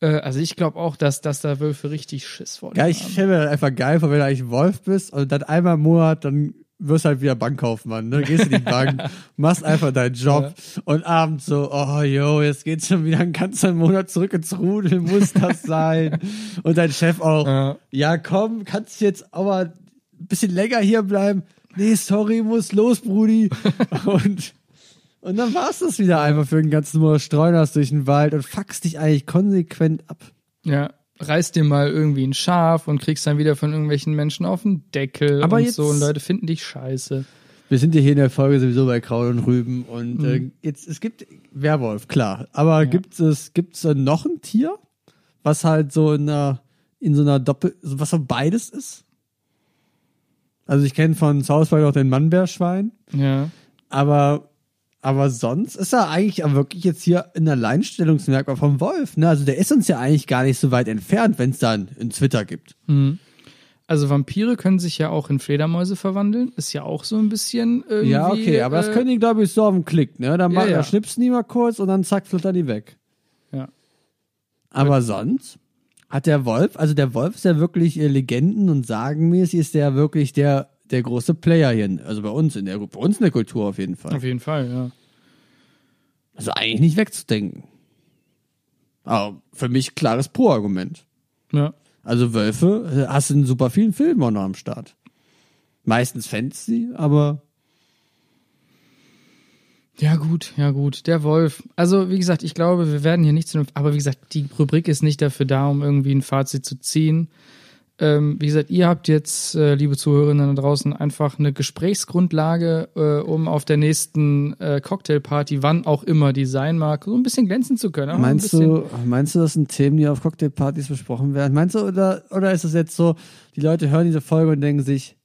Äh, also ich glaube auch, dass, dass da Wölfe richtig Schiss vor dem Ja, ich stelle mir das einfach geil vor, wenn du eigentlich ein Wolf bist und dann einmal im Monat, dann wirst halt wieder Bankkaufmann, ne? Gehst in die Bank, machst einfach deinen Job und abends so, oh yo, jetzt geht's schon wieder einen ganzen Monat zurück ins Rudel, muss das sein? und dein Chef auch, Ja. ja komm, kannst jetzt mal ein bisschen länger hier bleiben? Nee, sorry, muss los, Brudi. und und dann war's das wieder einfach für den ganzen Monat, streunerst durch den Wald und fuckst dich eigentlich konsequent ab. Ja, reißt dir mal irgendwie ein Schaf und kriegst dann wieder von irgendwelchen Menschen auf den Deckel Aber und jetzt- so und Leute finden dich scheiße. Wir sind ja hier in der Folge sowieso bei Kraut und Rüben und Mhm. äh, jetzt es gibt Werwolf, klar. Aber gibt es gibt's äh, noch ein Tier, was halt so in einer in so einer Doppel, was so beides ist? Also ich kenne von South Park auch den Mannbärschwein, Ja. aber aber sonst ist er eigentlich wirklich jetzt hier in Alleinstellungsmerkmal vom Wolf. Ne? Also der ist uns ja eigentlich gar nicht so weit entfernt, wenn es dann in Twitter gibt. Also Vampire können sich ja auch in Fledermäuse verwandeln. Ist ja auch so ein bisschen irgendwie. Ja, okay, aber das äh, können die, glaube ich, so auf den Klick, ne? Dann Ja, machen, ja. da schnipsen die mal kurz und dann zack, flittern die weg. Ja. Aber sonst hat der Wolf, also der Wolf ist ja wirklich äh, Legenden und sagenmäßig ist der wirklich der, der große Player hier, also bei uns in der, bei uns in der Kultur auf jeden Fall. Auf jeden Fall, ja. Also eigentlich nicht wegzudenken. Aber für mich klares Pro-Argument. Ja. Also Wölfe äh, hast du in super vielen Filmen auch noch am Start. Meistens Fantasy, aber Ja, gut, ja, gut. Der Wolf. Also, wie gesagt, ich glaube, wir werden hier nicht zu einem, aber wie gesagt, die Rubrik ist nicht dafür da, um irgendwie ein Fazit zu ziehen. Ähm, wie gesagt, ihr habt jetzt, äh, liebe Zuhörerinnen da draußen, einfach eine Gesprächsgrundlage, äh, um auf der nächsten äh, Cocktailparty, wann auch immer die sein mag, so ein bisschen glänzen zu können. Meinst du, meinst du, das sind Themen, die auf Cocktailpartys besprochen werden? Meinst du, oder, oder ist es jetzt so, die Leute hören diese Folge und denken sich,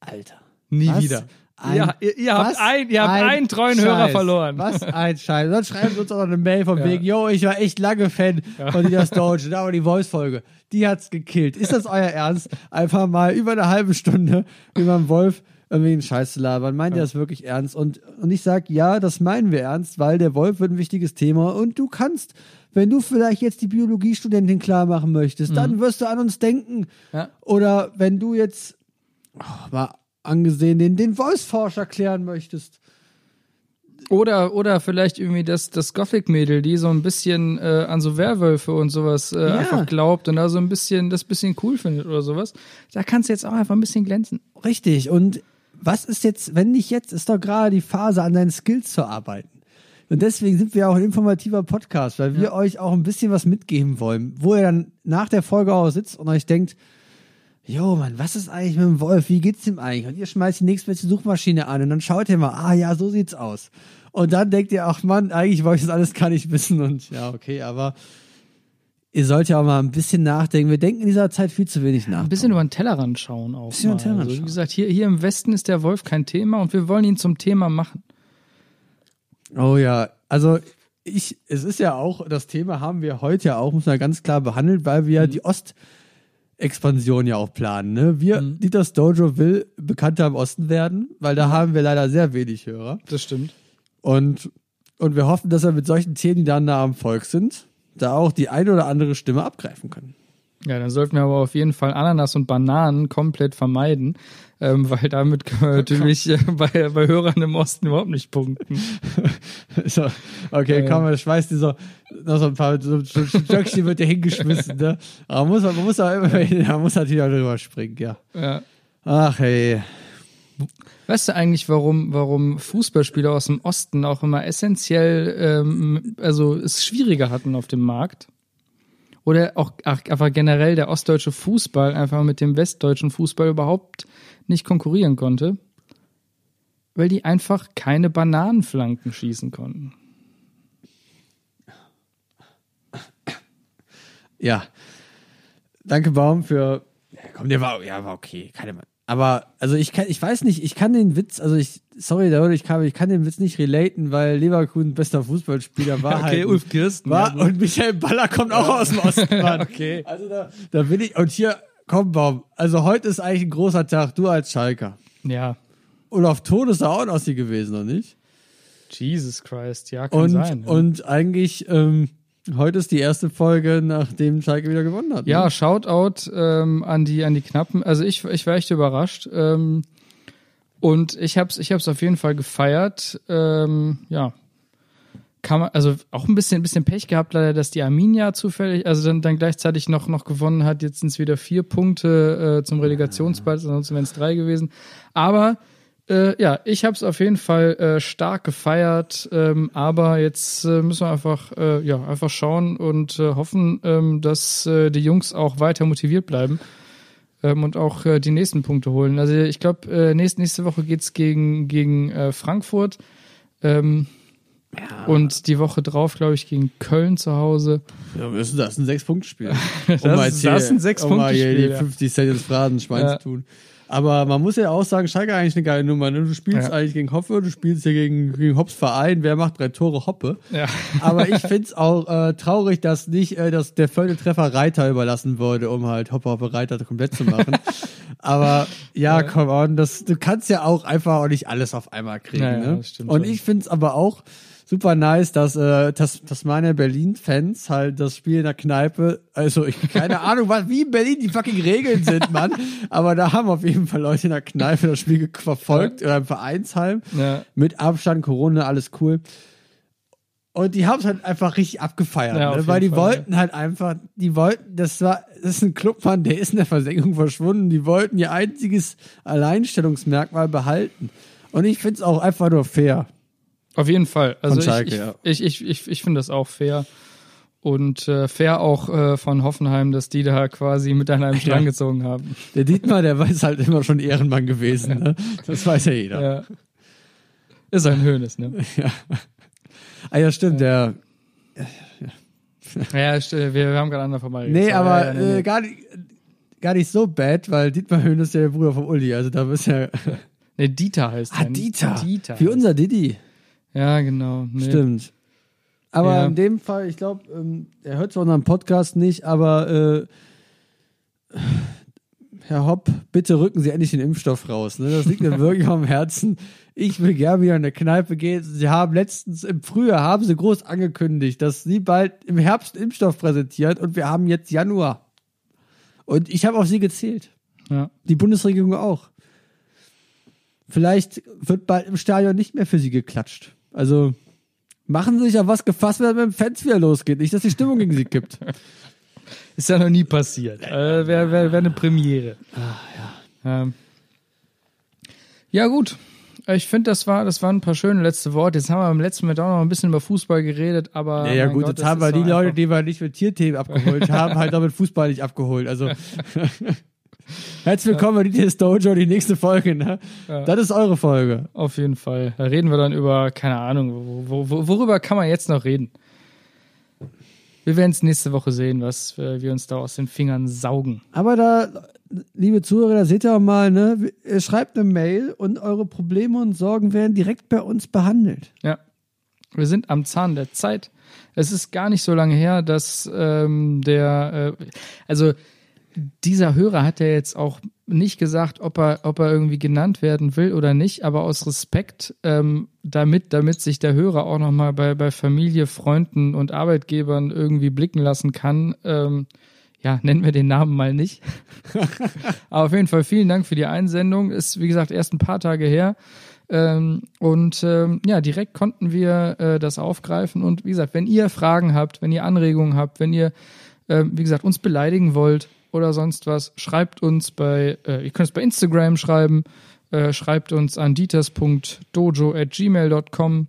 Alter, Nie was wieder. Ein, ja, ihr, ihr habt, ein, ihr habt ein einen treuen Scheiß. Hörer verloren. Was ein Scheiß. Dann schreiben sie uns auch noch eine Mail von Ja. wegen, yo, ich war echt lange Fan von dieser Doge, aber die Voice-Folge, die hat's gekillt. Ist das euer Ernst? Einfach mal über eine halbe Stunde über den Wolf irgendwie einen Scheiß zu labern. Meint ihr das wirklich ernst? Und, und ich sag, ja, das meinen wir ernst, weil der Wolf wird ein wichtiges Thema und du kannst, wenn du vielleicht jetzt die Biologiestudentin klar machen möchtest, dann wirst du an uns denken. Ja. Oder wenn du jetzt oh, mal angesehen den, den Voice-Forscher klären möchtest. Oder, oder vielleicht irgendwie das, das Gothic-Mädel, die so ein bisschen äh, an so Werwölfe und sowas äh, Ja. einfach glaubt und da so ein bisschen das bisschen cool findet oder sowas. Da kannst du jetzt auch einfach ein bisschen glänzen. Richtig. Und was ist jetzt, wenn nicht jetzt, ist doch gerade die Phase, an deinen Skills zu arbeiten. Und deswegen sind wir auch ein informativer Podcast, weil wir euch auch ein bisschen was mitgeben wollen, wo ihr dann nach der Folge auch sitzt und euch denkt, Jo, Mann, was ist eigentlich mit dem Wolf? Wie geht's ihm eigentlich? Und ihr schmeißt die nächstbeste Suchmaschine an und dann schaut ihr mal, ah ja, so sieht's aus. Und dann denkt ihr, ach Mann, eigentlich wollte ich das alles gar nicht wissen und ja, okay, aber ihr sollt ja auch mal ein bisschen nachdenken. Wir denken in dieser Zeit viel zu wenig nach. Ein bisschen über den Tellerrand schauen auch. Bisschen über den mal. Tellerrand also, wie gesagt, hier, hier im Westen ist der Wolf kein Thema und wir wollen ihn zum Thema machen. Oh ja, also ich, es ist ja auch, das Thema haben wir heute ja auch, muss man ganz klar behandelt, weil wir die Ostexpansion ja auch planen. Ne? Wir, Dieters Dojo will bekannter im Osten werden, weil da haben wir leider sehr wenig Hörer. Das stimmt. Und, und wir hoffen, dass wir mit solchen Themen, die dann nah am Volk sind, da auch die eine oder andere Stimme abgreifen können. Ja, dann sollten wir aber auf jeden Fall Ananas und Bananen komplett vermeiden, ähm, weil damit können wir natürlich äh, bei, bei Hörern im Osten überhaupt nicht punkten. So, okay, Ja, komm, ich dir so, noch so ein paar so, so, Stöckchen wird dir hingeschmissen, ne? Aber man muss, man muss auch immer, man muss natürlich auch drüber springen, ja. Ja. Ach hey. Weißt du eigentlich, warum, warum Fußballspieler aus dem Osten auch immer essentiell, ähm, also es schwieriger hatten auf dem Markt? Oder auch ach, einfach generell der ostdeutsche Fußball einfach mit dem westdeutschen Fußball überhaupt nicht konkurrieren konnte? Weil die einfach keine Bananenflanken schießen konnten. Ja. Danke, Baum, für. Ja, komm, der war, ja, war okay. Keine Mann. Aber, also ich kann, ich weiß nicht, ich kann den Witz, also ich, sorry, Leute, ich kann, ich kann den Witz nicht relaten, weil Leverkusen bester Fußballspieler war halt. Kirsten. War, und Michael Baller kommt auch aus dem Osten, Mann. Okay. Also da, da bin ich, und hier, komm, Baum, also heute ist eigentlich ein großer Tag, du als Schalker. Ja. Und auf Ton ist er auch ein Ossi gewesen, noch nicht? Jesus Christ, ja, kann Und, sein. ja. und eigentlich, ähm, heute ist die erste Folge, nachdem Schalke wieder gewonnen hat. Ja, ne? Shoutout ähm, an die an die Knappen. Also ich ich war echt überrascht ähm, und ich hab's ich hab's auf jeden Fall gefeiert. Ähm, ja, kann man also auch ein bisschen ein bisschen Pech gehabt leider, dass die Arminia zufällig also dann dann gleichzeitig noch noch gewonnen hat. Jetzt sind es wieder vier Punkte äh, zum Relegationsplatz, ansonsten wären es drei gewesen. Aber äh, ja, ich habe es auf jeden Fall äh, stark gefeiert, ähm, aber jetzt äh, müssen wir einfach, äh, ja, einfach schauen und äh, hoffen, ähm, dass äh, die Jungs auch weiter motiviert bleiben ähm, und auch die nächsten Punkte holen. Also ich glaube, nächste, nächste Woche geht's gegen, gegen Frankfurt ähm, und die Woche drauf, glaube ich, gegen Köln zu Hause. Ja, das ist das ist ein Sechs-Punkt-Spiel. Das um ist- hier- das ist ein Sechs-Punkte-Spiel, Um hier die ja. 50 Cent ins Phrasenschwein Ja. zu tun. Aber man muss ja auch sagen, Schalke eigentlich eine geile Nummer. Ne? Du spielst Ja. eigentlich gegen Hoffe, du spielst hier gegen, gegen Hopps Verein. Wer macht drei Tore? Hoppe. Ja. Aber ich find's auch äh, traurig, dass nicht äh, dass der Treffer Reiter überlassen wurde, um halt Hoppe Hoppe Reiter komplett zu machen. Aber ja, come on, das, du kannst ja auch einfach auch nicht alles auf einmal kriegen. Ja, ja, ne? das stimmt Und schon. ich find's aber auch super nice, dass, äh, dass, dass meine Berlin-Fans halt das Spiel in der Kneipe, also ich keine Ahnung, was, wie in Berlin die fucking Regeln sind, Mann. Aber da haben auf jeden Fall Leute in der Kneipe das Spiel verfolgt oder im Vereinsheim. Ja. Mit Abstand, Corona, alles cool. Und die haben es halt einfach richtig abgefeiert, Ja, ne? weil die Fall, wollten halt einfach, die wollten, das war, das ist ein Clubmann, der ist in der Versenkung verschwunden. Die wollten ihr einziges Alleinstellungsmerkmal behalten. Und ich find's auch einfach nur fair. Auf jeden Fall. Also Von Schalke, ich, ich, ja. ich, ich, ich, ich finde das auch fair. Und äh, fair auch äh, von Hoffenheim, dass die da quasi mit an einem Strang gezogen haben. Der Dietmar, der ist halt immer schon Ehrenmann gewesen. Ne? Das weiß ja jeder. Ja. Ist ein Höhnes, ne? Ah ja, stimmt, der. Ja, st- wir, wir haben gerade aneinander vorbei. Nee, aber ja, nee, Äh, nee. gar, nicht, gar nicht so bad, weil Dietmar Höhn ist ja der Bruder vom Uli. Also da bist ja. nee, Dieter heißt Ah, er. Dieter. Dieter. Wie unser Didi. Ja, genau. Nee. Stimmt. Aber Ja. in dem Fall, ich glaube, ähm, er hört zwar unseren Podcast nicht, aber äh, Herr Hopp, bitte rücken Sie endlich den Impfstoff raus. Ne? Das liegt mir wirklich am Herzen. Ich will gerne wieder in eine Kneipe gehen. Sie haben letztens im Frühjahr haben sie groß angekündigt, dass sie bald im Herbst Impfstoff präsentiert und wir haben jetzt Januar. Und ich habe auf sie gezählt. Ja. Die Bundesregierung auch. Vielleicht wird bald im Stadion nicht mehr für sie geklatscht. Also machen sie sich auf was gefasst, wenn es mit dem Fans wieder losgeht. Nicht, dass die Stimmung gegen sie kippt. Ist ja noch nie passiert. Äh, Wäre wär, wär eine Premiere. ja. Ähm. Ja, gut. Ich finde, das, war, das waren ein paar schöne letzte Worte. Jetzt haben wir beim letzten Mal auch noch ein bisschen über Fußball geredet, aber. Ja, ja gut, Gott, jetzt haben wir die Leute, die wir nicht mit Tierthemen abgeholt haben, halt auch mit Fußball nicht abgeholt. Also herzlich willkommen bei DTS Dojo, die nächste Folge. Ne? Das ist eure Folge. Auf jeden Fall. Da reden wir dann über, keine Ahnung, wo, wo, worüber kann man jetzt noch reden? Wir werden es nächste Woche sehen, was äh, wir uns da aus den Fingern saugen. Aber da, liebe Zuhörer, da seht ihr auch mal, ne? Ihr schreibt eine Mail und eure Probleme und Sorgen werden direkt bei uns behandelt. Ja. Wir sind am Zahn der Zeit. Es ist gar nicht so lange her, dass ähm, der, äh, also dieser Hörer hat ja jetzt auch nicht gesagt, ob er, ob er irgendwie genannt werden will oder nicht, aber aus Respekt, ähm, damit, damit sich der Hörer auch nochmal bei, bei Familie, Freunden und Arbeitgebern irgendwie blicken lassen kann, ähm, ja, nennen wir den Namen mal nicht. aber auf jeden Fall vielen Dank für die Einsendung. Ist, wie gesagt, erst ein paar Tage her. Ähm, und ähm, ja, direkt konnten wir äh, das aufgreifen. Und wie gesagt, wenn ihr Fragen habt, wenn ihr Anregungen habt, wenn ihr, ähm, wie gesagt, uns beleidigen wollt oder sonst was, schreibt uns bei, äh, ihr könnt es bei Instagram schreiben, äh, schreibt uns an dieters.dojo.gmail.com.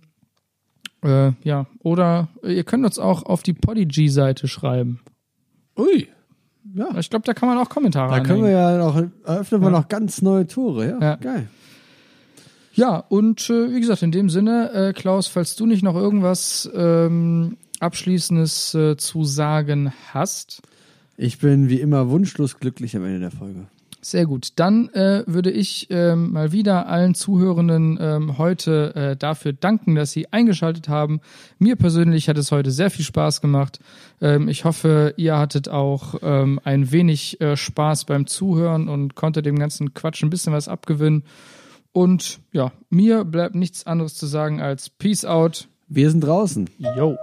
Äh, ja, oder ihr könnt uns auch auf die Podigy-Seite schreiben. Ui. Ja. Ich glaube, da kann man auch Kommentare Da können wir anhängen. ja noch, eröffnen wir Ja. noch ganz neue Tore, ja. Ja. Geil. Ja, und äh, wie gesagt, in dem Sinne, äh, Klaus, falls du nicht noch irgendwas ähm, Abschließendes äh, zu sagen hast, Ich bin wie immer wunschlos glücklich am Ende der Folge. sehr gut. Dann äh, würde ich ähm, mal wieder allen Zuhörenden ähm, heute äh, dafür danken, dass sie eingeschaltet haben. Mir persönlich hat es heute sehr viel Spaß gemacht. Ähm, ich hoffe, ihr hattet auch ähm, ein wenig äh, Spaß beim Zuhören und konntet dem ganzen Quatsch ein bisschen was abgewinnen. Und ja, mir bleibt nichts anderes zu sagen als Peace out. Wir sind draußen. Yo.